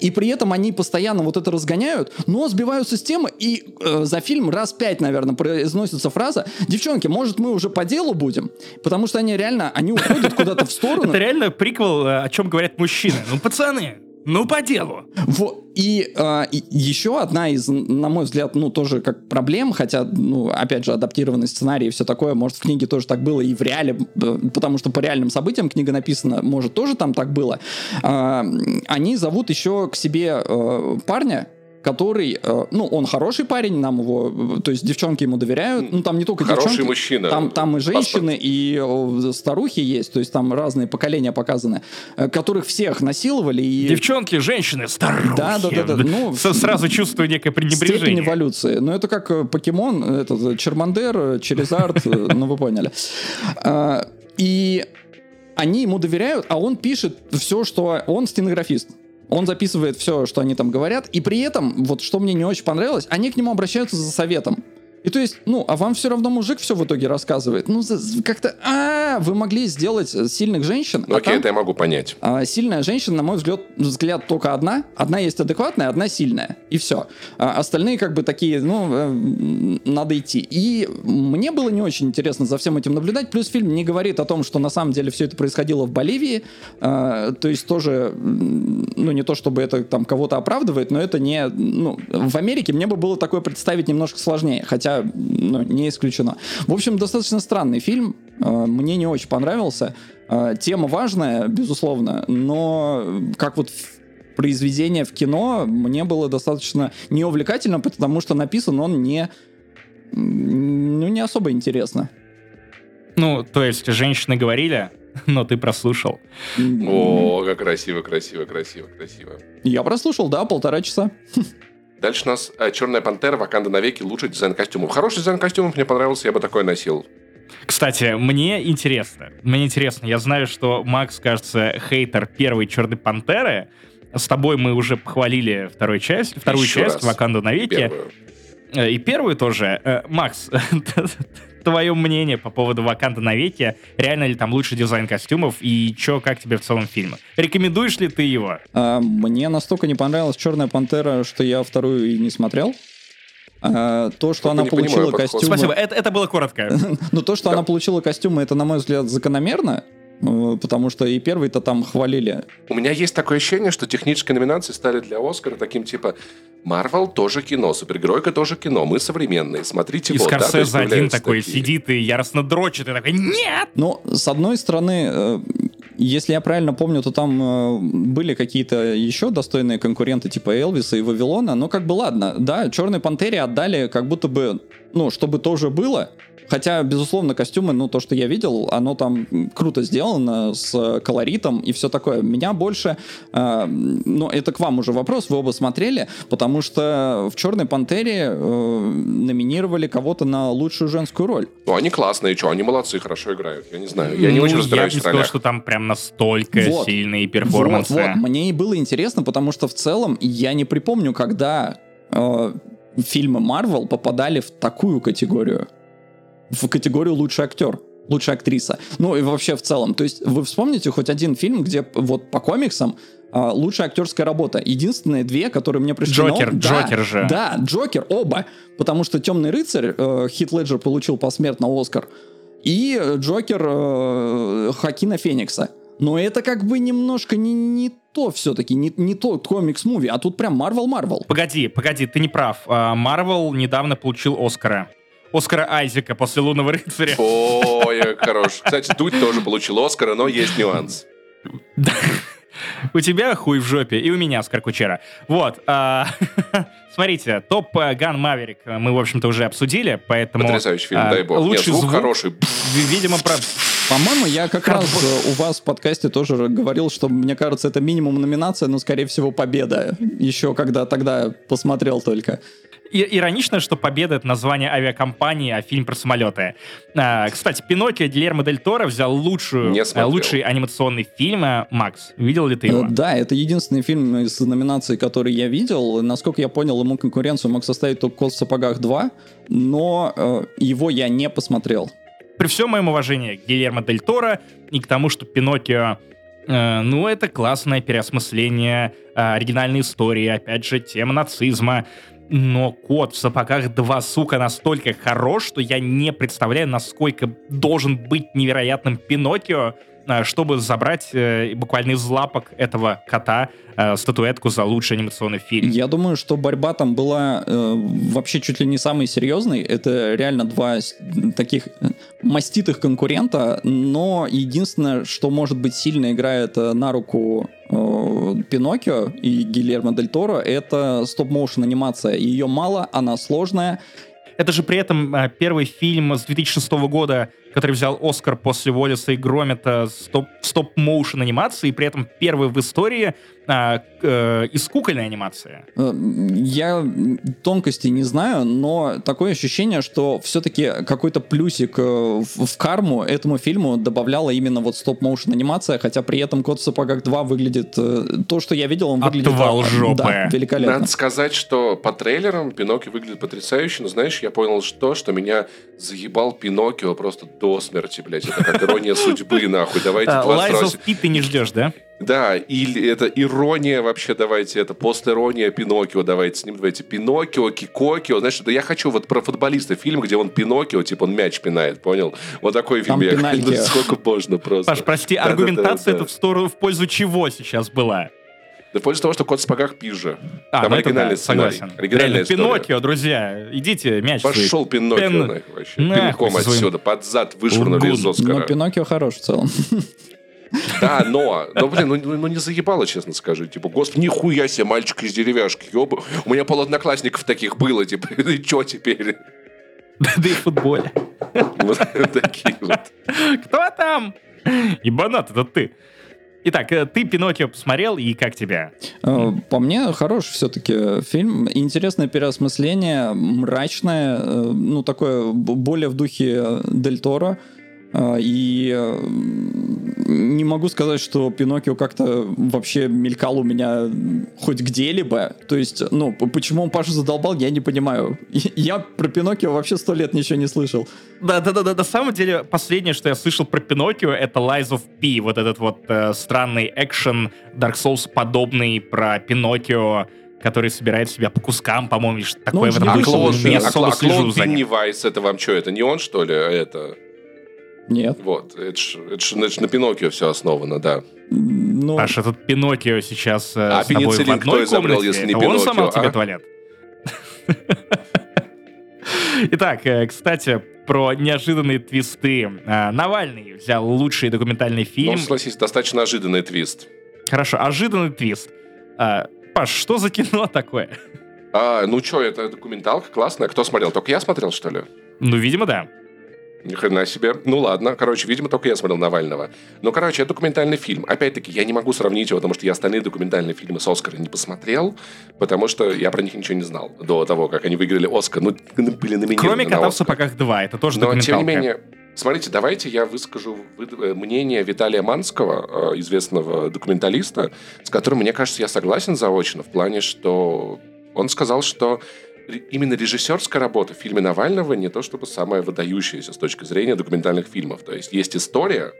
И при этом они постоянно вот это разгоняют, но сбиваются с темы, и э, за фильм раз пять, наверное, произносится фраза «Девчонки, может, мы уже по делу будем?» Потому что они реально, они уходят куда-то в сторону.
Это реально приквел, э, о чем говорят мужчины. Ну, пацаны, ну, по делу.
Вот. И, э, и еще одна из, на мой взгляд, ну, тоже как проблем, хотя, ну, опять же, адаптированный сценарий и все такое, может, в книге тоже так было, и в реале, потому что по реальным событиям книга написана, может, тоже там так было. Э, они зовут еще к себе э, парня, который, э, ну, он хороший парень, нам его, то есть девчонки ему доверяют, ну, там не только
хороший
девчонки.
мужчина.
Там, там и женщины, Паспорт. и старухи есть, то есть там разные поколения показаны, э, которых всех насиловали. И...
Девчонки, женщины, старухи.
Да, да, да. да. Ну,
Сразу чувствую некое пренебрежение.
Степень эволюции. Но это как э, покемон, этот Чермандер, Черезард, ну, вы поняли. И они ему доверяют, а он пишет все, что... Он стенографист. Он записывает все, что они там говорят, и при этом, вот что мне не очень понравилось, они к нему обращаются за советом. И то есть, ну, а вам все равно мужик все в итоге рассказывает. Ну, как-то, а, вы могли сделать сильных женщин.
Ну,
а
окей, там, это я могу понять.
А, сильная женщина, на мой взгляд, взгляд, только одна. Одна есть адекватная, одна сильная. И все. А остальные как бы такие, ну, э, надо идти. И мне было не очень интересно за всем этим наблюдать. Плюс фильм не говорит о том, что на самом деле все это происходило в Боливии. А, то есть тоже, ну, не то чтобы это там кого-то оправдывает, но это не, ну, в Америке мне бы было такое представить немножко сложнее. Хотя ну, не исключено. В общем, достаточно странный фильм. Э, мне не очень понравился. Э, тема важная, безусловно, но как вот произведение в кино мне было достаточно неувлекательно, потому что написан он не, ну, не особо интересно.
Ну, то есть женщины говорили, но ты прослушал.
О, как красиво, красиво, красиво, красиво.
Я прослушал, да, полтора часа.
Дальше у нас э, «Черная пантера», «Ваканда навеки», лучший дизайн костюмов. Хороший дизайн костюмов мне понравился, я бы такой носил.
Кстати, мне интересно, мне интересно, я знаю, что Макс, кажется, хейтер первой «Черной пантеры», с тобой мы уже похвалили вторую часть, вторую
Еще
часть
раз.
«Ваканду навеки».
Первую.
Э, И первую тоже. Э, Макс, твое мнение по поводу «Ваканда навеки», реально ли там лучший дизайн костюмов, и чё, как тебе в целом фильм? Рекомендуешь ли ты его?
А, мне настолько не понравилась Черная пантера, что я вторую и не смотрел. А, то, что
Только
она
понимаю
получила
подход.
костюмы...
Спасибо, это, это было коротко.
Ну, то, что она получила костюмы, это, на мой взгляд, закономерно. Э, Потому что и первый-то там хвалили.
У меня есть такое ощущение, что технические номинации стали для Оскара таким типа Марвел тоже кино, супергеройка тоже кино, мы современные, смотрите
И
вот. да,
Скорсезе один
появляются
такой
такие.
сидит и яростно дрочит, и такой «Нет!»
Но, с одной стороны, э, если я правильно помню, то там э, были какие-то еще достойные конкуренты типа Элвиса и Вавилона, но как бы ладно, да, Черной Пантере отдали как будто бы, ну, чтобы тоже было, Хотя, безусловно, костюмы, ну, то, что я видел, оно там круто сделано, с колоритом и все такое. Меня больше, э, ну, это к вам уже вопрос, вы оба смотрели, потому что в «Черной пантере» э, номинировали кого-то на лучшую женскую роль.
Ну, они классные, что, они молодцы, хорошо играют. Я не знаю, я не
Ну,
очень разбираюсь
Я не сказал, что там прям настолько
Вот.
сильные перформансы.
Вот, вот. Мне и было интересно, потому что в целом я не припомню, когда э, фильмы Марвел попадали в такую категорию. В категорию лучший актер. Лучшая актриса. Ну и вообще в целом. То есть вы вспомните хоть один фильм, где вот по комиксам а, лучшая актерская работа. Единственные две, которые мне пришли на ум-
Джокер,
Да,
Джокер же.
Да, Джокер, оба. Потому что Темный рыцарь э, Хит Леджер получил посмертно Оскар. И Джокер э, Хоакина Феникса. Но это как бы немножко не, не то все-таки, не, не тот комикс- movie, а тут прям Marvel-Marvel.
Погоди, погоди, ты не прав. А, Марвел недавно получил Оскара. Оскара Айзека после «Лунного рыцаря».
Ой, хорош. Кстати, Дудь тоже получил Оскара, но есть нюанс.
У тебя хуй в жопе, и у меня Оскар Кучера. Вот. Смотрите, топ э, Ган Маверик мы, в общем-то, уже обсудили, поэтому...
Потрясающий фильм,
а,
дай бог. Нет,
Лучший
звук,
звук,
хороший.
ви- видимо, про...
По-моему, я как раз э, у вас в подкасте тоже говорил, что мне кажется, это минимум номинация, но, скорее всего, победа. Еще когда тогда посмотрел только.
И- Иронично, что «Победа» — это название авиакомпании, а фильм про самолеты. А, Кстати, «Пиноккио» Гильермо Дель Торо взял лучшую, э, лучший анимационный фильм. Макс, видел ли ты его?
Э, Да, это единственный фильм из номинаций, который я видел. Насколько я понял, ему конкуренцию мог составить «Кот в сапогах 2», но э, его я не посмотрел.
При всем моем уважении к Гильермо Дель Торо и к тому, что «Пиноккио» э, ну, это классное переосмысление э, оригинальной истории, опять же, тема нацизма. Но «Кот в сапогах 2», сука, настолько хорош, что я не представляю, насколько должен быть невероятным Пиноккио, чтобы забрать э, буквально из лапок этого кота э, статуэтку за лучший анимационный фильм.
Я думаю, что борьба там была э, вообще чуть ли не самой серьезной. Это реально два таких э, маститых конкурента, но единственное, что может быть сильно играет э, на руку э, Пиноккио и Гильермо Дель Торо, это стоп-моушен анимация. Ее мало, она сложная.
Это же при этом э, первый фильм с 2006 года, который взял Оскар после Уоллеса и Громета стоп- стоп-моушен анимации, и при этом первый в истории а, э, из кукольной анимации.
Э, Я тонкостей не знаю, но такое ощущение, что все-таки какой-то плюсик э, в, в карму этому фильму добавляла именно вот стоп-моушен анимация, хотя при этом «Кот в сапогах 2» выглядит... э, То, что я видел, он выглядит...
Отвал жопы.
Да, великолепно.
Надо сказать, что по трейлерам Пиноккио выглядит потрясающе, но знаешь, я понял, что, что меня заебал Пиноккио просто до смерти, блядь. Это как ирония судьбы, нахуй. Давайте 20
Lies
раз...
of P ты не ждешь, да?
Да, или это ирония вообще, давайте, это постирония Пиноккио, давайте с ним, давайте, Пиноккио, Кикокио, знаешь, да я хочу вот про футболиста фильм, где он Пиноккио, типа он мяч пинает, понял? Вот такой фильм
Там
я хочу, сколько можно просто.
Паш, прости,
Да-да-да-да.
аргументация это в сторону, в пользу чего сейчас была?
Да в пользу того, что кот в сапогах пизже.
А,
Там
ну это
оригинальный
да,
сценарий.
согласен.
Оригинальная
Реально,
история.
Пиноккио, друзья, идите мяч свой.
Пошел Пиноккио
Пен-
нахуй вообще.
Нахуй
Пинком
своим
отсюда, под зад вышвырнули из
Но
Оскара.
Пиноккио хорош в целом.
Да, но, но, блин, ну, ну, ну не заебало, честно скажу. Типа, господи, нихуя себе, мальчик из деревяшки, ёба. У меня пол одноклассников таких было, типа, и чё теперь?
Да и в футболе.
Вот такие вот.
Кто там? Ибанат, это ты. Итак, э, ты Пиноккио посмотрел, и как тебе?
Э, по мне, хорош все-таки фильм. Интересное переосмысление, мрачное, э, ну, такое более в духе Дель Торо. И не могу сказать, что Пиноккио как-то вообще мелькал у меня хоть где-либо. То есть, ну, почему он Пашу задолбал, я не понимаю. Я про Пиноккио вообще сто лет ничего не слышал.
Да-да-да, на самом деле, последнее, что я слышал про Пиноккио, это Lies of P, вот этот вот э, странный экшен Dark Souls подобный про Пиноккио, который собирает себя по кускам, по-моему, или что-то такое
Ну,
в этом
вышел
клоун.
Не
а
особо
клоун
слежу за ним.
Пеннивайз, это вам что, это не он, что ли? Это,
Нет.
вот, это ж, это ж- это ж на Пиноккио все основано, да.
Ну,
Паша, тут Пиноккио сейчас э,
А
с тобой в
кто
одной
изобрел,
комнате.
если не
Это он
Пиноккио,
сломал тебе
а?
туалет? Итак, э, кстати, про неожиданные твисты. Э, Навальный взял лучший документальный
Ну,
фильм.
согласись, достаточно ожиданный твист.
Хорошо, ожиданный твист. Паш, что за кино такое?
А, ну что, это документалка классная. Кто смотрел? Только я смотрел, что ли?
Ну, видимо, да.
Ни хрена себе. Ну ладно, короче, видимо, только я смотрел Навального. Ну, короче, это документальный фильм. Опять-таки, я не могу сравнить его, потому что я остальные документальные фильмы с Оскара не посмотрел, потому что я про них ничего не знал до того, как они выиграли Оскар. Ну, были номинированы
Кроме
на
«Кота в
Оскар.
сапогах 2», это тоже
Но, тем не менее, смотрите, давайте я выскажу вы- э, мнение Виталия Манского, э, известного документалиста, с которым, мне кажется, я согласен заочно, в плане, что он сказал, что именно режиссерская работа в фильме Навального не то чтобы самая выдающаяся с точки зрения документальных фильмов. То есть есть история,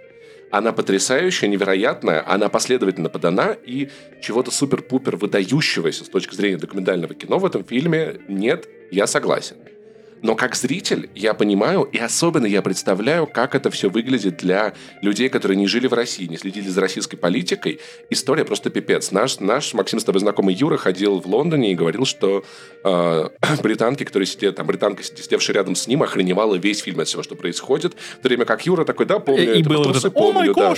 она потрясающая, невероятная, она последовательно подана, и чего-то супер-пупер выдающегося с точки зрения документального кино в этом фильме нет, я согласен. Но как зритель я понимаю, и особенно я представляю, как это все выглядит для людей, которые не жили в России, не следили за российской политикой. История просто пипец. Наш, наш Максим с тобой знакомый Юра ходил в Лондоне и говорил, что э, британки, которые сидели, там, британка, сидевшая рядом с ним, охреневала весь фильм от всего, что происходит. В то время как Юра такой, да, помню,
И
это
было вот это «О май
помню, да».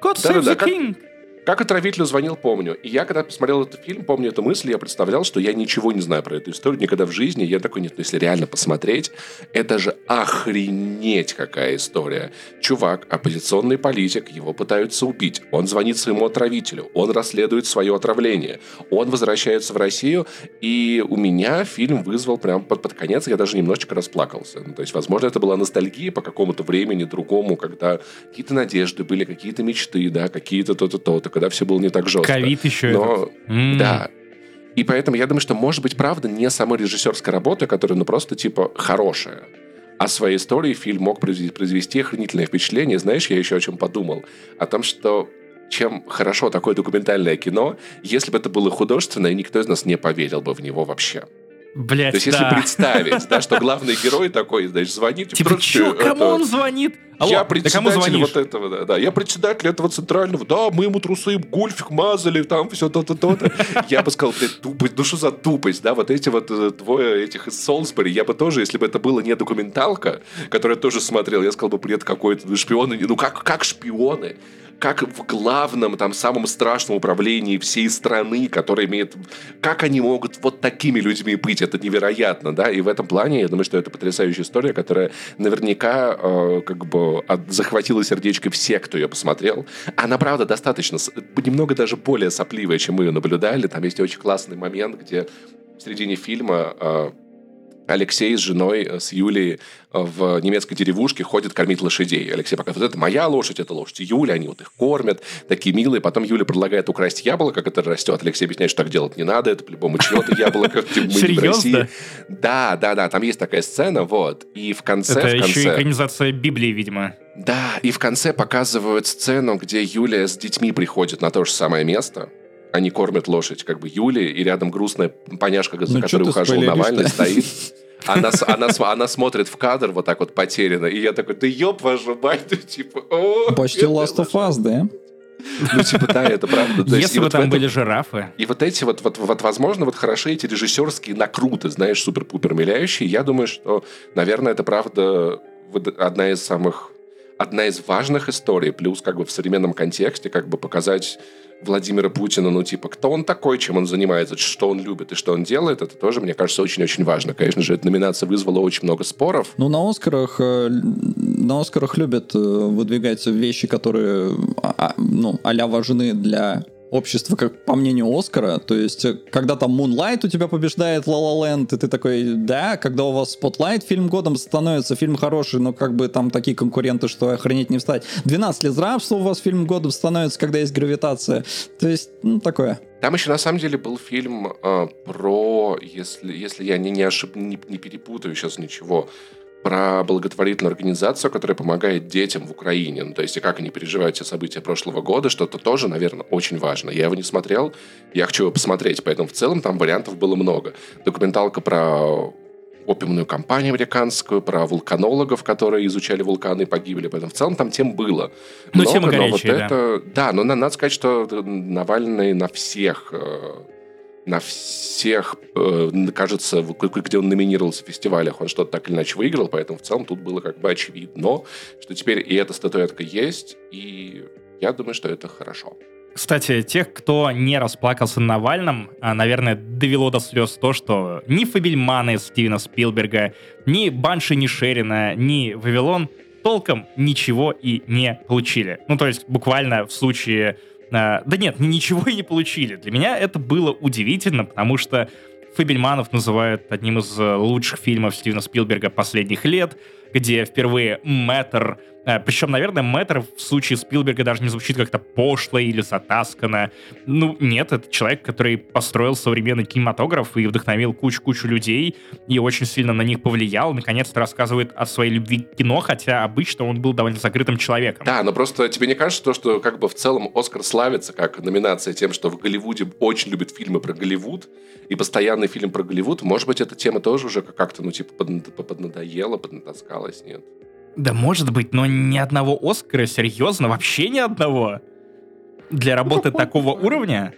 God save the king!»
Как отравителю звонил, помню. И я, когда посмотрел этот фильм, помню эту мысль, я представлял, что я ничего не знаю про эту историю никогда в жизни. Я такой, нет, ну если реально посмотреть, это же охренеть какая история. Чувак, оппозиционный политик, его пытаются убить. Он звонит своему отравителю, он расследует свое отравление. Он возвращается в Россию, и у меня фильм вызвал прям под, под конец, я даже немножечко расплакался. Ну, то есть, возможно, это была ностальгия по какому-то времени другому, когда какие-то надежды были, какие-то мечты, да, какие-то то-то, то-то, когда все было не так жестко.
Ковид еще
Но,
этот.
Да. И поэтому я думаю, что, может быть, правда, не самой режиссерской работы, которая, ну, просто, типа, хорошая. А своей историей фильм мог произвести, произвести охренительное впечатление. Знаешь, я еще о чем подумал? О том, что чем хорошо такое документальное кино, если бы это было художественное, никто из нас не поверил бы в него вообще.
Блять,
То есть, если
да.
представить, да, что главный герой такой, значит, звонит...
Типа,
«Здравствуйте,
чё, кому
это-
он звонит? Алло,
я
да кому
председатель
звонишь?
вот этого, да, да. Я председатель этого центрального, да, мы ему трусы, гульфик мазали, там все то-то, то-то. Я бы сказал, блядь, тупость, ну что за тупость, да, вот эти вот э, двое этих из Солсбери, я бы тоже, если бы это было не документалка, которую я тоже смотрел, я сказал бы, бред какой-то, ну шпионы, ну как, как шпионы? Как в главном, там, самом страшном управлении всей страны, которое имеет... Как они могут вот такими людьми быть? Это невероятно, да? И в этом плане, я думаю, что это потрясающая история, которая наверняка э, как бы от- захватила сердечко всех, кто ее посмотрел. Она, правда, достаточно, немного даже более сопливая, чем мы ее наблюдали. Там есть очень классный момент, где в середине фильма э, Алексей с женой, э, с Юлей э, в немецкой деревушке ходит кормить лошадей. Алексей показывает, это моя лошадь, это лошадь Юли, они вот их кормят, такие милые. Потом Юля предлагает украсть яблоко, которое растет. Алексей объясняет, что так делать не надо, это по-любому чье-то яблоко, мы не в? России. Да, да, да, там есть такая сцена, вот. И в конце,
Это еще экранизация Библии, видимо.
Да, и в конце показывают сцену, где Юлия с детьми приходит на то же самое место. Они кормят лошадь, как бы Юли, и рядом грустная поняшка, за
Ну,
которой ухаживал? Навальный, стоит. Она, она, она смотрит в кадр вот так вот потерянно, и я такой, да ёб вашу мать, ну, типа, о,
Почти Last of Us, да?
Ну, типа, да, это правда. То
Если бы
вот
там
этом-
были жирафы.
и вот эти вот, вот, вот, возможно, вот хороши эти режиссерские накруты, знаешь, супер-пупер миляющие. Я думаю, что, наверное, это правда одна из самых одна из важных историй, плюс как бы в современном контексте как бы показать Владимира Путина, ну, типа, кто он такой, чем он занимается, что он любит и что он делает, это тоже, мне кажется, очень-очень важно. Конечно же, эта номинация вызвала очень много споров.
Ну, на Оскарах э, на Оскарах любят э, выдвигать вещи, которые, а, а, ну, а важны для общества, как по мнению Оскара. То есть, э, когда там Moonlight у тебя побеждает La La Land, и ты такой, да, когда у вас Spotlight фильм годом становится, фильм хороший, но как бы там такие конкуренты, что охренеть не встать. 12 лет рабства у вас фильм годом становится, когда есть гравитация. То есть, ну, такое.
Там еще на самом деле был фильм э, про, если, если я не, не, ошиб, не, не перепутаю сейчас ничего, про благотворительную организацию, которая помогает детям в Украине. Ну, то есть, и как они переживают те события прошлого года, что-то тоже, наверное, очень важно. Я его не смотрел, я хочу его посмотреть, поэтому в целом там вариантов было много. Документалка про опиумную компанию американскую, про вулканологов, которые изучали вулканы и погибли. Поэтому в целом там тем было.
Ну, много, тема горячая, но вот
да. это... Да, но надо сказать, что Навальный на всех э, на всех, э, кажется, где он номинировался в фестивалях, он что-то так или иначе выиграл, поэтому в целом тут было как бы очевидно, что теперь и эта статуэтка есть, и я думаю, что это хорошо.
Кстати, тех, кто не расплакался на Навальном, а, наверное, довело до слез то, что ни Фабельманы Стивена Спилберга, ни Банши, ни Шерина, ни Вавилон толком ничего и не получили. Ну, то есть, буквально в случае а, да нет, ничего и не получили. Для меня это было удивительно, потому что Фабельманов называют одним из э, лучших фильмов Стивена Спилберга последних лет, где впервые Мэтр Э, Причем, наверное, Мэтр в случае Спилберга даже не звучит как-то пошло или затасканно. Ну, нет, это человек, который построил современный кинематограф и вдохновил кучу-кучу людей, и очень сильно на них повлиял. Наконец-то рассказывает о своей любви к кино, хотя обычно он был довольно закрытым человеком.
Да, но просто тебе не кажется то, что как бы в целом Оскар славится как номинация тем, что в Голливуде очень любят фильмы про Голливуд, и постоянный фильм про Голливуд, может быть, эта тема тоже уже как-то, ну, типа, поднадоела, поднатаскалась, нет?
Да может быть, но ни одного Оскара, серьезно, вообще ни одного. Для работы такого уровня.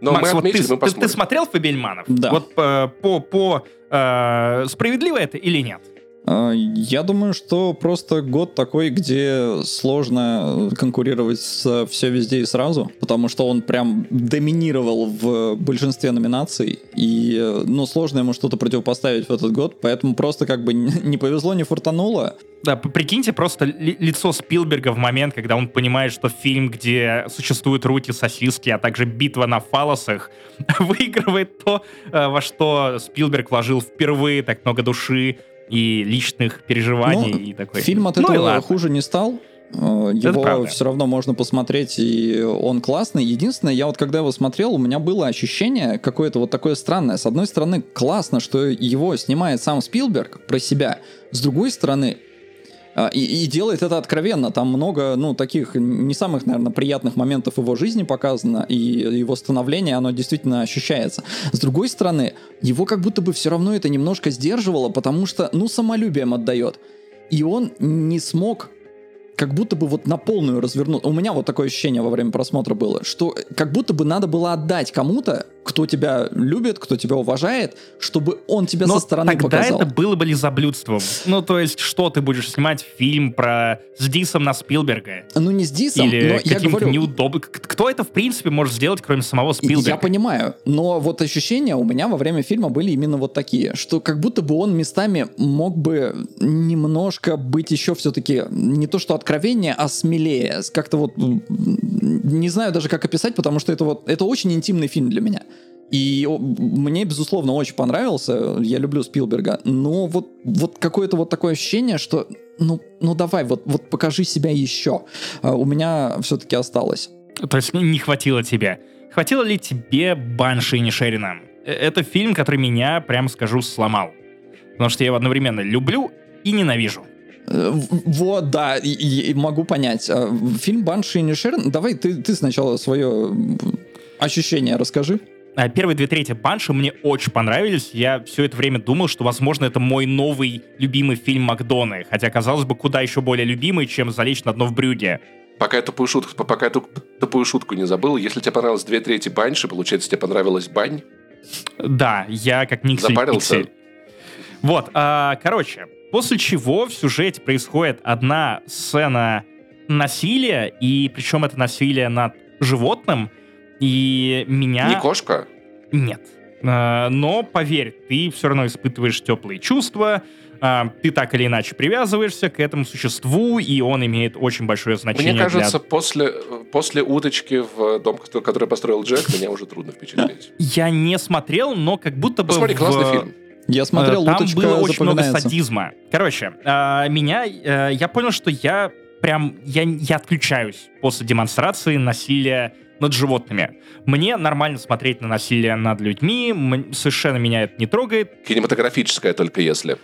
Но Макс, мы отметили,
вот
ты,
ты, ты смотрел Фабельманов?
Да.
Вот по, по, по э, справедливо это или нет?
А, я думаю, что просто год такой, где сложно конкурировать с все везде и сразу, потому что он прям доминировал в большинстве номинаций, и ну, сложно ему что-то противопоставить в этот год, поэтому просто как бы не повезло, не фуртануло.
Да, прикиньте просто ли, лицо Спилберга в момент, когда он понимает, что фильм, где существуют руки, сосиски, а также битва на фалосах, выигрывает то, э, во что Спилберг вложил впервые так много души, и личных переживаний ну, и такой.
Фильм от ну, этого хуже не стал. Э, его все равно можно посмотреть, и он классный. Единственное, я вот когда его смотрел, у меня было ощущение какое-то вот такое странное. С одной стороны, классно, что его снимает сам Спилберг про себя. С другой стороны, и, и делает это откровенно. Там много, ну, таких не самых, наверное, приятных моментов его жизни показано, и его становление, оно действительно ощущается. С другой стороны, его как будто бы все равно это немножко сдерживало, потому что, ну, самолюбием отдает. И он не смог как будто бы вот на полную развернуть. У меня вот такое ощущение во время просмотра было, что как будто бы надо было отдать кому-то, кто тебя любит, кто тебя уважает, чтобы он тебя
Но
со стороны
тогда
показал.
это было бы лизоблюдством. Ну, то есть, что ты будешь снимать фильм про с Дисом на Спилберга?
Ну, не с Дисом,
Или
но я говорю...
неудобным. Кто это, в принципе, может сделать, кроме самого Спилберга?
Я понимаю, но вот ощущения у меня во время фильма были именно вот такие, что как будто бы он местами мог бы немножко быть еще все-таки не то что откровение, а смелее. Как-то вот не знаю даже как описать, потому что это вот это очень интимный фильм для меня. И мне, безусловно, очень понравился. Я люблю Спилберга. Но вот, вот какое-то вот такое ощущение, что ну, ну давай, вот, вот покажи себя еще. А у меня все-таки осталось.
То есть не хватило тебе. Хватило ли тебе Банши и Нишерина? Э, это фильм, который меня, прям скажу, сломал. Потому что я его одновременно люблю и ненавижу.
Э, вот, да, и, и могу понять. А, фильм Банши и Нишерин, давай ты, ты сначала свое ощущение расскажи.
А, первые две трети Банши мне очень понравились. Я все это время думал, что, возможно, это мой новый любимый фильм Макдоны. Хотя, казалось бы, куда еще более любимый, чем «Залечь на дно в брюге».
Пока я тупую шутку, пока я тупую шутку не забыл, если тебе понравилось две трети Банши, получается, тебе понравилась Бань?
Да, я как Никсель.
Запарился?
Пиксель. Вот, а, короче, после чего в сюжете происходит одна сцена насилия, и причем это насилие над животным — и меня...
Не кошка?
Нет. А, но поверь, ты все равно испытываешь теплые чувства, а, ты так или иначе привязываешься к этому существу, и он имеет очень большое значение.
Мне кажется,
для...
после, после уточки в дом, который построил Джек, меня уже трудно впечатлить.
Я не смотрел, но как будто бы...
Посмотри,
в...
классный фильм.
Я смотрел,
Там
уточка
было очень много садизма. Короче, а, меня... а, Я понял, что я прям... Я, я отключаюсь после демонстрации насилия над животными. Мне нормально смотреть на насилие над людьми, м- совершенно меня это не трогает.
Кинематографическое только если.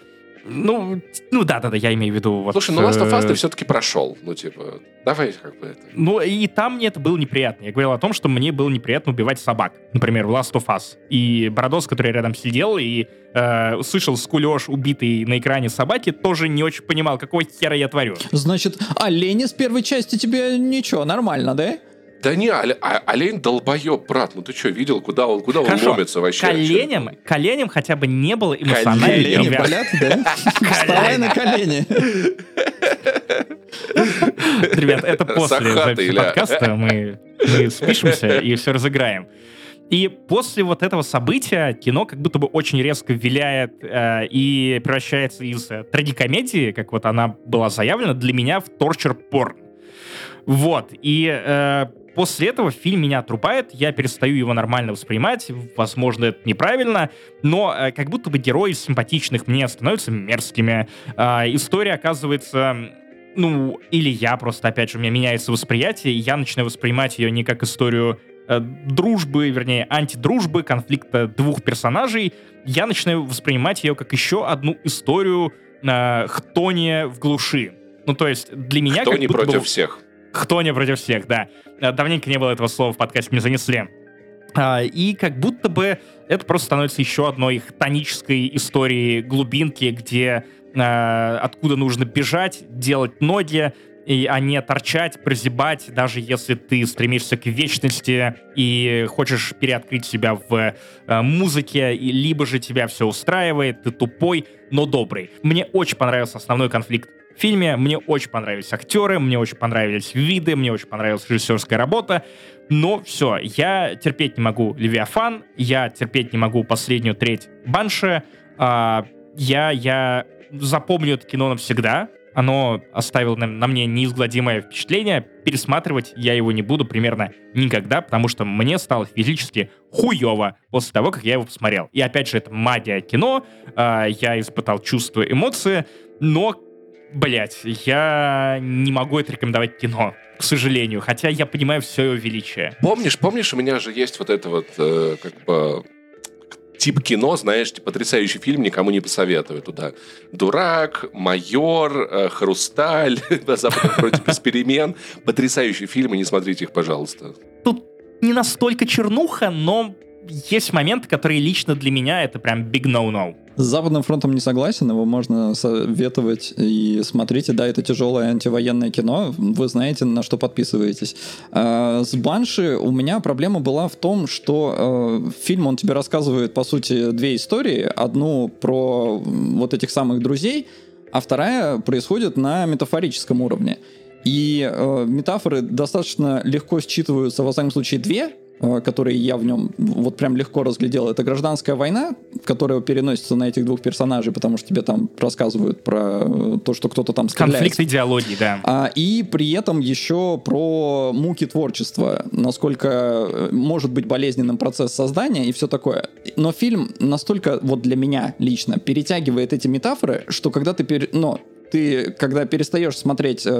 Ну, ну да-да-да, я имею в виду... Вот,
Слушай, ну Last of Us
э,
ты все-таки прошел. Ну, типа, давай как бы это...
Ну, и там мне это было неприятно. Я говорил о том, что мне было неприятно убивать собак. Например, в Last of Us. И Бородос, который рядом сидел и э, услышал скулеж, убитый на экране собаки, тоже не очень понимал, какого хера я творю.
Значит, олени с первой части тебе ничего, нормально, да?
Да не, оле- а- олень долбоеб, брат. Ну ты что, видел, куда он, куда он
Хорошо,
ломится вообще?
коленям, коленям хотя бы не было эмоциональной
Колени
болят, да? Вставай на колени.
Ребят, это после записи подкаста мы, мы спишемся и все разыграем. И после вот этого события кино как будто бы очень резко виляет э, и превращается из э, трагикомедии, как вот она была заявлена, для меня в торчер-порн. Вот. И э, после этого фильм меня отрубает, я перестаю его нормально воспринимать, возможно, это неправильно, но э, как будто бы герои симпатичных мне становятся мерзкими. А, история оказывается ну, или я просто, опять же, у меня меняется восприятие, и я начинаю воспринимать ее не как историю э, дружбы, вернее, антидружбы, конфликта двух персонажей, я начинаю воспринимать ее как еще одну историю э, хтония в глуши. Ну, то есть для меня
Кто не
будто бы
против всех?
Хтония против всех, да. Э, Давненько не было этого слова в подкасте, мне занесли. А, И как будто бы это просто становится еще одной хтонической историей глубинки, где э, откуда нужно бежать, делать ноги, и, а не торчать, прозябать, даже если ты стремишься к вечности и хочешь переоткрыть себя в э, музыке, и либо же тебя все устраивает, ты тупой, но добрый. Мне очень понравился основной конфликт фильме, мне очень понравились актеры, мне очень понравились виды, мне очень понравилась режиссерская работа, но все, я терпеть не могу Левиафан, я терпеть не могу последнюю треть Банши, а, я, я запомню это кино навсегда, оно оставило на, на мне неизгладимое впечатление. Пересматривать я его не буду примерно никогда, потому что мне стало физически хуево после того, как я его посмотрел. И опять же, это магия кино, а, я испытал чувства, эмоции, но, блять, я не могу это рекомендовать кино, к сожалению, хотя я понимаю все его величие.
Помнишь, помнишь, у меня же есть вот это вот, э, как бы, тип кино, знаешь, типа, потрясающий фильм, никому не посоветую туда. «Дурак», «Майор», э, «Хрусталь», «Запад против без перемен». Потрясающие фильмы, не смотрите их, пожалуйста.
Тут не настолько чернуха, но есть моменты, которые лично для меня это прям big no-no.
С Западным фронтом не согласен, его можно советовать и смотрите, да, это тяжелое антивоенное кино, вы знаете, на что подписываетесь. А, с Банши у меня проблема была в том, что э, фильм, он тебе рассказывает, по сути, две истории. Одну про вот этих самых друзей, а вторая происходит на метафорическом уровне. И э, метафоры достаточно легко считываются, во всяком случае, две, которые я в нем вот прям легко разглядел. Это гражданская война, которая переносится на этих двух персонажей, потому что тебе там рассказывают про э, то, что кто-то там стреляет.
Конфликт идеологии, да.
А, и при этом еще про муки творчества, насколько э, может быть болезненным процесс создания и все такое. Но фильм настолько, вот для меня лично, перетягивает эти метафоры, что когда ты, пере... но ты когда перестаешь смотреть э,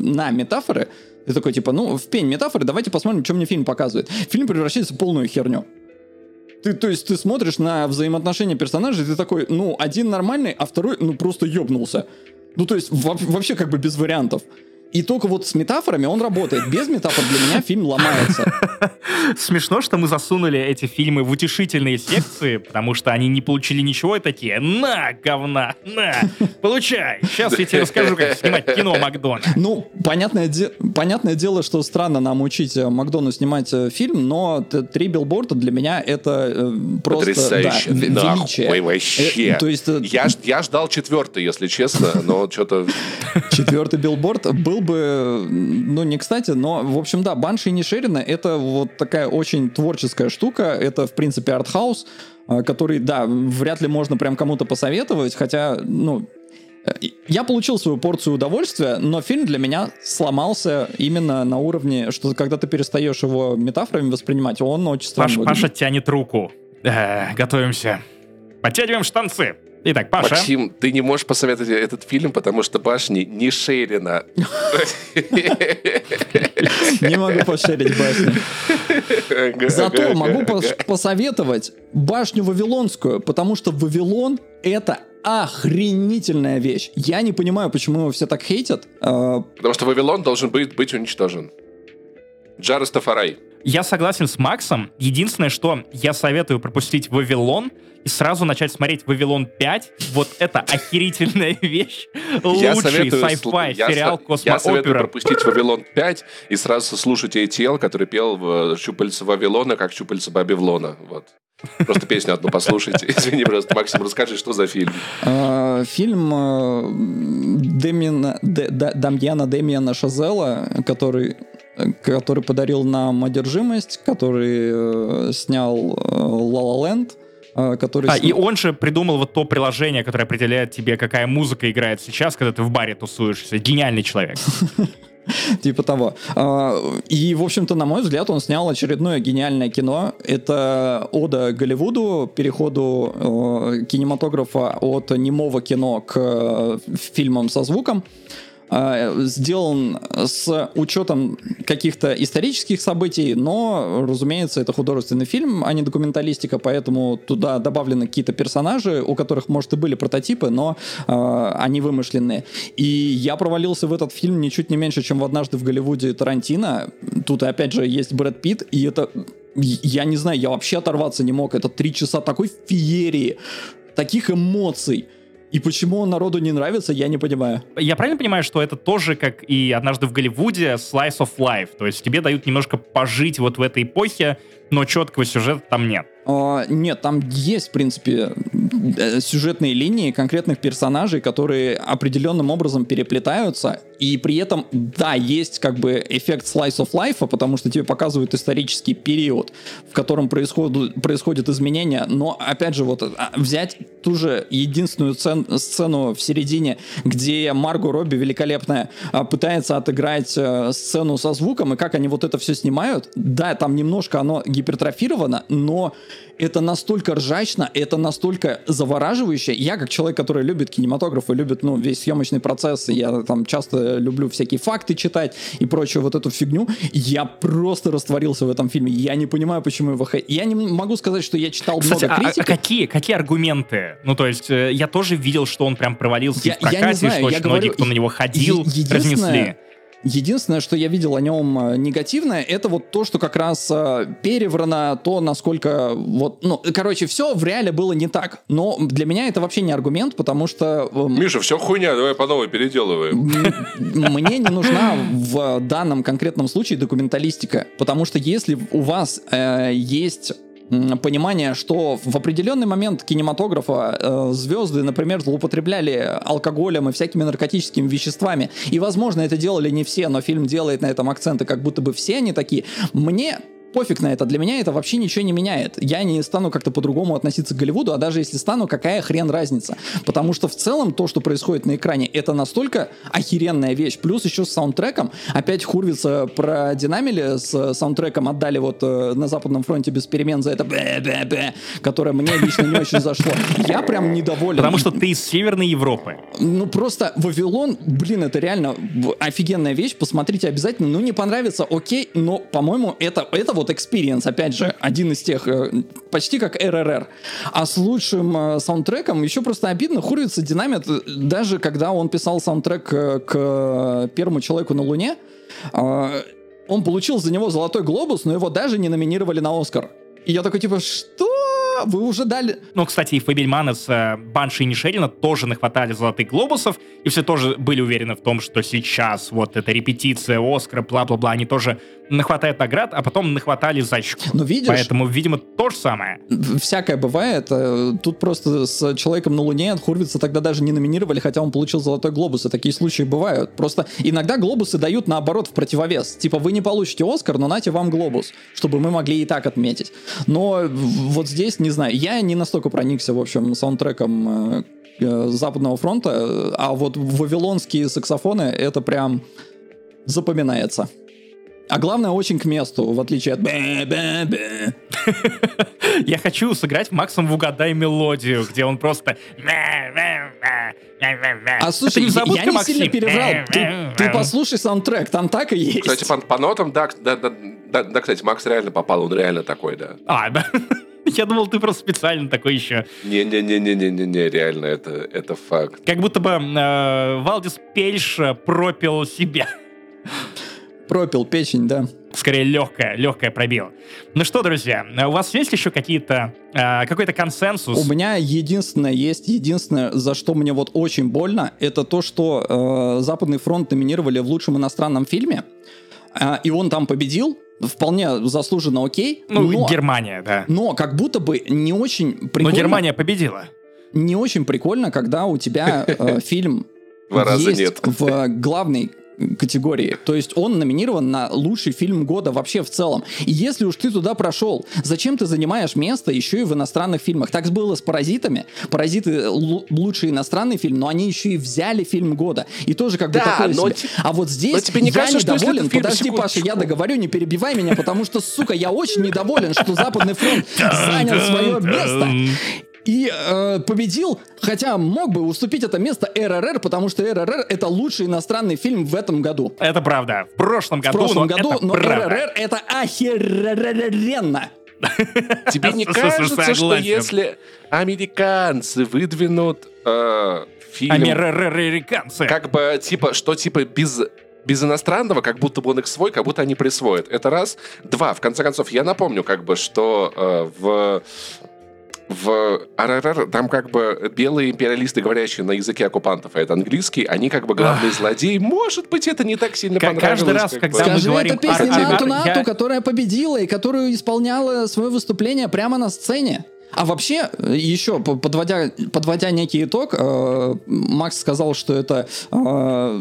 на метафоры, ты такой типа, ну, в пень метафоры, давайте посмотрим, что мне фильм показывает. Фильм превращается в полную херню. Ты, то есть ты смотришь на взаимоотношения персонажей, ты такой, ну, один нормальный, а второй, ну, просто ёбнулся. Ну, то есть во- вообще как бы без вариантов. И только вот с метафорами он работает. Без метафор для меня фильм ломается.
Смешно, что мы засунули эти фильмы в утешительные секции, потому что они не получили ничего и такие, на, говна, на, получай. Сейчас я тебе расскажу, как снимать кино Макдона.
Ну, понятное, де- понятное дело, что странно нам учить э, Макдону снимать э, фильм, но три билборда для меня это э, просто
Потрясающе.
да, величие.
вообще.
Э, то есть
Я, ж- я ждал четвертый, если честно, но что-то...
четвертый билборд был бы, ну, не кстати, но, в общем, да, Банши и Нишерина — это вот такая очень творческая штука, это, в принципе, артхаус, а, который, да, вряд ли можно прям кому-то посоветовать, хотя, ну, я получил свою порцию удовольствия, но фильм для меня сломался именно на уровне, что когда ты перестаешь его метафорами воспринимать, он очень странно
Паш, Паша тянет руку. Э, готовимся. Подтягиваем штанцы. Итак, Паша.
Максим, ты не можешь посоветовать этот фильм, потому что башни не Шерина.
Не могу пошерить башню. Зато могу посоветовать башню Вавилонскую, потому что Вавилон — это охренительная вещь. Я не понимаю, почему его все так хейтят.
А, потому что Вавилон должен быть, быть уничтожен. Джарес Тафарай.
Я согласен с Максом. Единственное, что я советую пропустить Вавилон и сразу начать смотреть Вавилон 5. Вот это охерительная вещь. Лучший sci-fi сериал
космоопера. Я советую пропустить Вавилон 5 и сразу слушать ATL, который пел в «Щупальца Вавилона», как «Щупальца Бабилона». Вот. Просто песню одну послушайте. Извини, просто, Максим, расскажи, что за фильм.
А, фильм э, Демина, Дамьяна Демиана Шазела, который который подарил нам одержимость, который э, снял La La Land, который...
А, и он же придумал вот то приложение, которое определяет тебе, какая музыка играет сейчас, когда ты в баре тусуешься. Гениальный человек.
Типа того. А, и, в общем-то, на мой взгляд, он снял очередное гениальное кино. Это ода Голливуду, переходу э, кинематографа от немого кино к э, фильмам со звуком. А, сделан с учетом каких-то исторических событий, но, разумеется, это художественный фильм, а не документалистика, поэтому туда добавлены какие-то персонажи, у которых, может, и были прототипы, но э, они вымышленные. И я провалился в этот фильм ничуть не меньше, чем в «Однажды в Голливуде» Тарантино. Тут, опять же, есть Брэд Питт, и это... Я не знаю, я вообще оторваться не мог. Это три часа такой феерии, таких эмоций. И почему он народу не нравится, я не понимаю.
Я правильно понимаю, что это тоже, как и однажды в Голливуде, slice of life? То есть тебе дают немножко пожить вот в этой эпохе, но четкого сюжета там нет.
А, нет, там есть, в принципе, э, сюжетные линии конкретных персонажей, которые определенным образом переплетаются, и при этом, да, есть как бы эффект slice of life, потому что тебе показывают исторический период, в котором происходят, происходят изменения, но, опять же, вот а, взять ту же единственную цен, сцену в середине, где Марго Робби великолепная а, пытается отыграть э, сцену со звуком, и как они вот это все снимают, да, там немножко оно гипертрофировано, но это настолько ржачно, это настолько завораживающе. Я, как человек, который любит кинематограф и любит, ну, весь съемочный процесс, я там часто люблю всякие факты читать и прочую вот эту фигню, я просто растворился в этом фильме. Я не понимаю, почему его хей... Я не могу сказать, что я читал Кстати, много критики.
А, а какие, какие аргументы? Ну, то есть, э, я тоже видел, что он прям провалился я, в прокате, знаю, что очень говорю, многие, кто на него ходил, разнесли.
Единственное, что я видел о нем э, негативное, это вот то, что как раз э, переврано, то, насколько вот, ну, короче, все в реале было не так. Но для меня это вообще не аргумент, потому что...
Э, Миша, все хуйня, давай по новой переделываем.
Мне не нужна в данном конкретном случае документалистика, потому что если у вас э, есть понимание, что в определенный момент кинематографа э, звезды, например, злоупотребляли алкоголем и всякими наркотическими веществами. И, возможно, это делали не все, но фильм делает на этом акценты, как будто бы все они такие. Мне пофиг на это. Для меня это вообще ничего не меняет. Я не стану как-то по-другому относиться к Голливуду, а даже если стану, какая хрен разница. Потому что в целом то, что происходит на экране, это настолько охеренная вещь. Плюс еще с саундтреком. Опять Хурвица продинамили с саундтреком, отдали вот э, на Западном фронте без перемен за это бэ-бэ-бэ, которое мне лично не очень зашло. Я прям недоволен.
Потому что ты из Северной Европы.
Ну просто Вавилон, блин, это реально офигенная вещь. Посмотрите обязательно. Ну не понравится, окей, но, по-моему, это, это вот вот experience, опять же, один из тех, э, почти как РРР. А с лучшим э, саундтреком еще просто обидно, Хуровица динамит, э, даже когда он писал саундтрек к первому человеку на Луне, он получил за него золотой глобус, но его даже не номинировали на Оскар. И я такой типа, что? Да, вы уже дали...
Ну, кстати, и Фабельмана с э, Банши и Нишерина тоже нахватали золотых глобусов, и все тоже были уверены в том, что сейчас вот эта репетиция Оскара, бла-бла-бла, они тоже нахватают наград, а потом нахватали зачку.
Ну, видишь...
Поэтому, видимо, то же самое.
Всякое бывает. Э, тут просто с «Человеком на Луне» Хурвица тогда даже не номинировали, хотя он получил «Золотой глобус», и такие случаи бывают. Просто иногда глобусы дают наоборот в противовес. Типа, вы не получите «Оскар», но нате вам глобус, чтобы мы могли и так отметить. Но вот здесь, не знаю, я не настолько проникся, в общем, саундтреком э, э, Западного фронта, а вот вавилонские саксофоны, это прям запоминается. А главное, очень к месту, в отличие от.
Я хочу сыграть Максом в «Угадай мелодию», где он просто...
А слушай, я не сильно пережал. Ты послушай саундтрек, там так и есть.
Кстати, по нотам, да, да, кстати, Макс реально попал, он реально такой, да.
А, да. Я думал, ты просто специально такой еще.
Не-не-не-не-не-не, реально, это, это факт.
Как будто бы э, Валдис Пельш пропил себя.
Пропил печень, да.
Скорее легкая, легкая пробила. Ну что, друзья, у вас есть еще какие-то, э, какой-то консенсус?
У меня единственное есть, единственное, за что мне вот очень больно, это то, что э, Западный фронт номинировали в лучшем иностранном фильме, э, и он там победил, вполне заслуженно окей.
Ну, но, Германия, да.
Но как будто бы не очень прикольно.
Но Германия победила.
Не очень прикольно, когда у тебя э, фильм
Два раза нет.
в главной категории. То есть он номинирован на лучший фильм года вообще в целом. И если уж ты туда прошел, зачем ты занимаешь место еще и в иностранных фильмах? Так было с «Паразитами». «Паразиты» лучший иностранный фильм, но они еще и взяли фильм года. И тоже как бы да, такое но себе. А вот здесь тебе не я кажется, недоволен. Подожди, Паша, я договорю, не перебивай меня, потому что, сука, я очень недоволен, что Западный фронт занял свое место и э, победил, хотя мог бы уступить это место РРР, потому что РРР это лучший иностранный фильм в этом году.
Это правда. В прошлом году.
В прошлом году, но РРР это охеренно.
Тебе не кажется, что если американцы выдвинут э, фильм...
Американцы.
Как бы, типа, что типа без без иностранного, как будто бы он их свой, как будто они присвоят. Это раз. Два. В конце концов, я напомню, как бы, что э, в в РРР там как бы белые империалисты, говорящие на языке оккупантов, а это английский, они как бы главные злодеи. Может быть, это не так сильно
как
понравилось.
Каждый раз, когда
Скажи,
мы говорим...
это песня Нату, я... которая победила и которую исполняла свое выступление прямо на сцене. А вообще, еще подводя, подводя некий итог, э, Макс сказал, что это Э,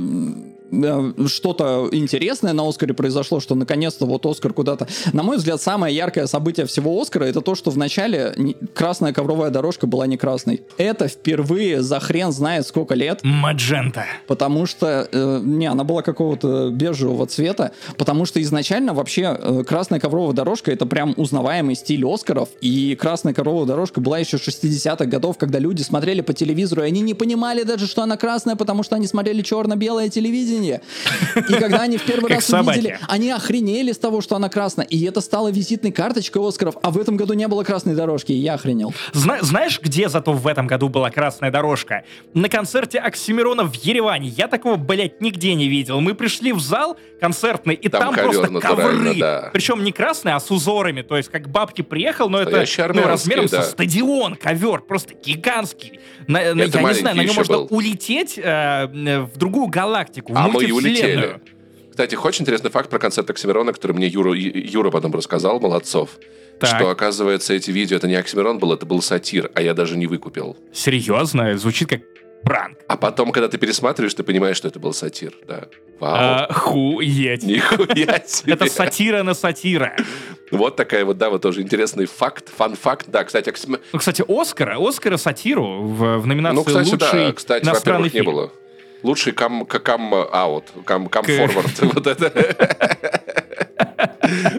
что-то интересное на Оскаре произошло, что наконец-то вот Оскар куда-то... На мой взгляд, самое яркое событие всего Оскара это то, что в начале красная ковровая дорожка была не красной. Это впервые за хрен знает сколько лет.
Маджента.
Потому что... Э, не, она была какого-то бежевого цвета. Потому что изначально вообще э, красная ковровая дорожка это прям узнаваемый стиль Оскаров. И красная ковровая дорожка была еще 60-х годов, когда люди смотрели по телевизору, и они не понимали даже, что она красная, потому что они смотрели черно-белое телевидение телевидения. И когда они в первый раз увидели, они охренели с того, что она красная. И это стало визитной карточкой Оскаров. А в этом году не было красной дорожки, и я охренел.
знаешь, где зато в этом году была красная дорожка? На концерте Оксимирона в Ереване. Я такого, блядь, нигде не видел. Мы пришли в зал концертный, и там, там просто ковры. Да. Причем не красные, а с узорами. То есть как бабки приехал, но это ну, размером да. со стадион, ковер, просто гигантский. На, я не знаю, на нем можно был. улететь э, в другую галактику, а мы и улетели.
Кстати, очень интересный факт про концерт Оксимирона, который мне Юра, Юра потом рассказал, Молодцов. Так. Что, оказывается, эти видео, это не Оксимирон был, это был сатир, а я даже не выкупил.
Серьезно? Звучит как пранк.
А потом, когда ты пересматриваешь, ты понимаешь, что это был сатир, да.
Вау. А, хуеть.
Нихуя себе.
Это сатира на сатира.
Вот такая вот, да, вот тоже интересный факт, фан-факт. Да, кстати, Оксим...
Ну, кстати, Оскара, Оскара сатиру в, в номинации ну, кстати, лучший да.
кстати, иностранный фильм. не было. Лучший кам, кам аут, кам, кам форвард. Вот это.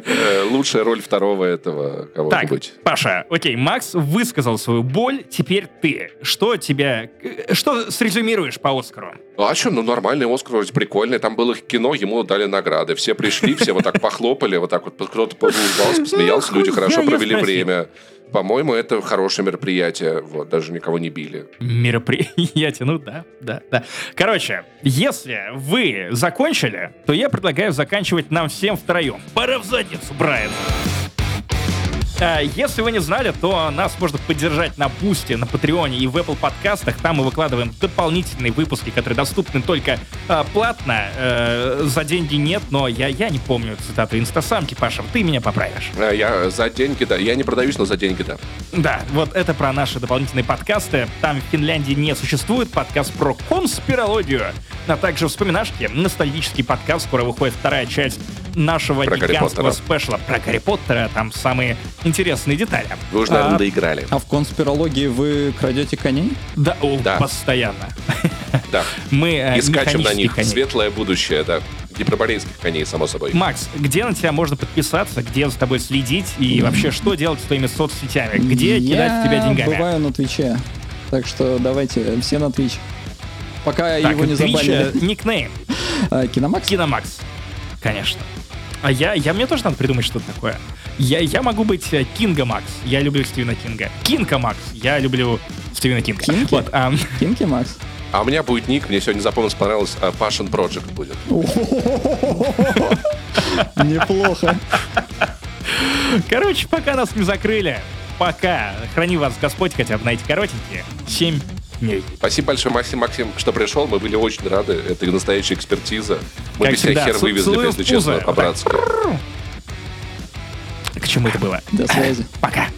Э, лучшая роль второго этого кого-нибудь.
Так, Паша, окей, Макс высказал свою боль, теперь ты. Что тебя... Что срезюмируешь по Оскару?
А что, ну нормальный Оскар вроде прикольный. Там было кино, ему дали награды. Все пришли, все вот так похлопали, вот так вот кто-то улыбался, посмеялся, люди хорошо провели время. По-моему, это хорошее мероприятие. Вот, даже никого не били.
Мероприятие, ну да, да, да. Короче, если вы закончили, то я предлагаю заканчивать нам всем втроем. Пора в задницу, Брайан. Если вы не знали, то нас можно поддержать на Бусте, на Патреоне и в Apple подкастах. Там мы выкладываем дополнительные выпуски, которые доступны только а, платно. Э, за деньги нет, но я, я не помню цитату инстасамки. Паша, ты меня поправишь.
Э, Я за деньги, да. Я не продаюсь, но за деньги, да.
Да, вот это про наши дополнительные подкасты. Там в Финляндии не существует подкаст про конспирологию, а также вспоминашки, ностальгический подкаст. Скоро выходит вторая часть нашего
Про
гигантского спешла про Гарри Поттера. Там самые интересные детали.
Вы уже, наверное,
А,
доиграли.
А в конспирологии вы крадете коней?
Да, о,
Да.
постоянно.
Да.
Мы э,
И скачем на них.
коней.
Светлое будущее, да. Гиперборейских коней, само собой.
Макс, где на тебя можно подписаться, где за тобой следить и вообще что делать с твоими соцсетями? Где кидать в тебя
Я
деньгами?
бываю на Twitch е. Так что давайте все на Twitch. Пока
Так,
его не
Twitch,
забанили.
э, никнейм.
А, Киномакс?
Киномакс. Конечно. А я, я, мне тоже надо придумать что-то такое. Я, я могу быть э, Кинга Макс. Я люблю Стивена Кинга. Кинка Макс. Я люблю Стивена Кинга.
Kinky?
Вот, ам,
Kinky Макс?
А у меня будет ник, мне сегодня запомнилось, понравилось, а, Passion Project будет.
Неплохо.
короче, пока нас не закрыли, пока, храни вас Господь хотя бы на эти коротенькие 7 дней.
Спасибо большое, Максим, Максим, что пришел. Мы были очень рады. Это настоящая экспертиза. Мы
Как
без
всегда,
хер вывезли, если честно, по-братски.
К чему это было?
До связи.
Пока.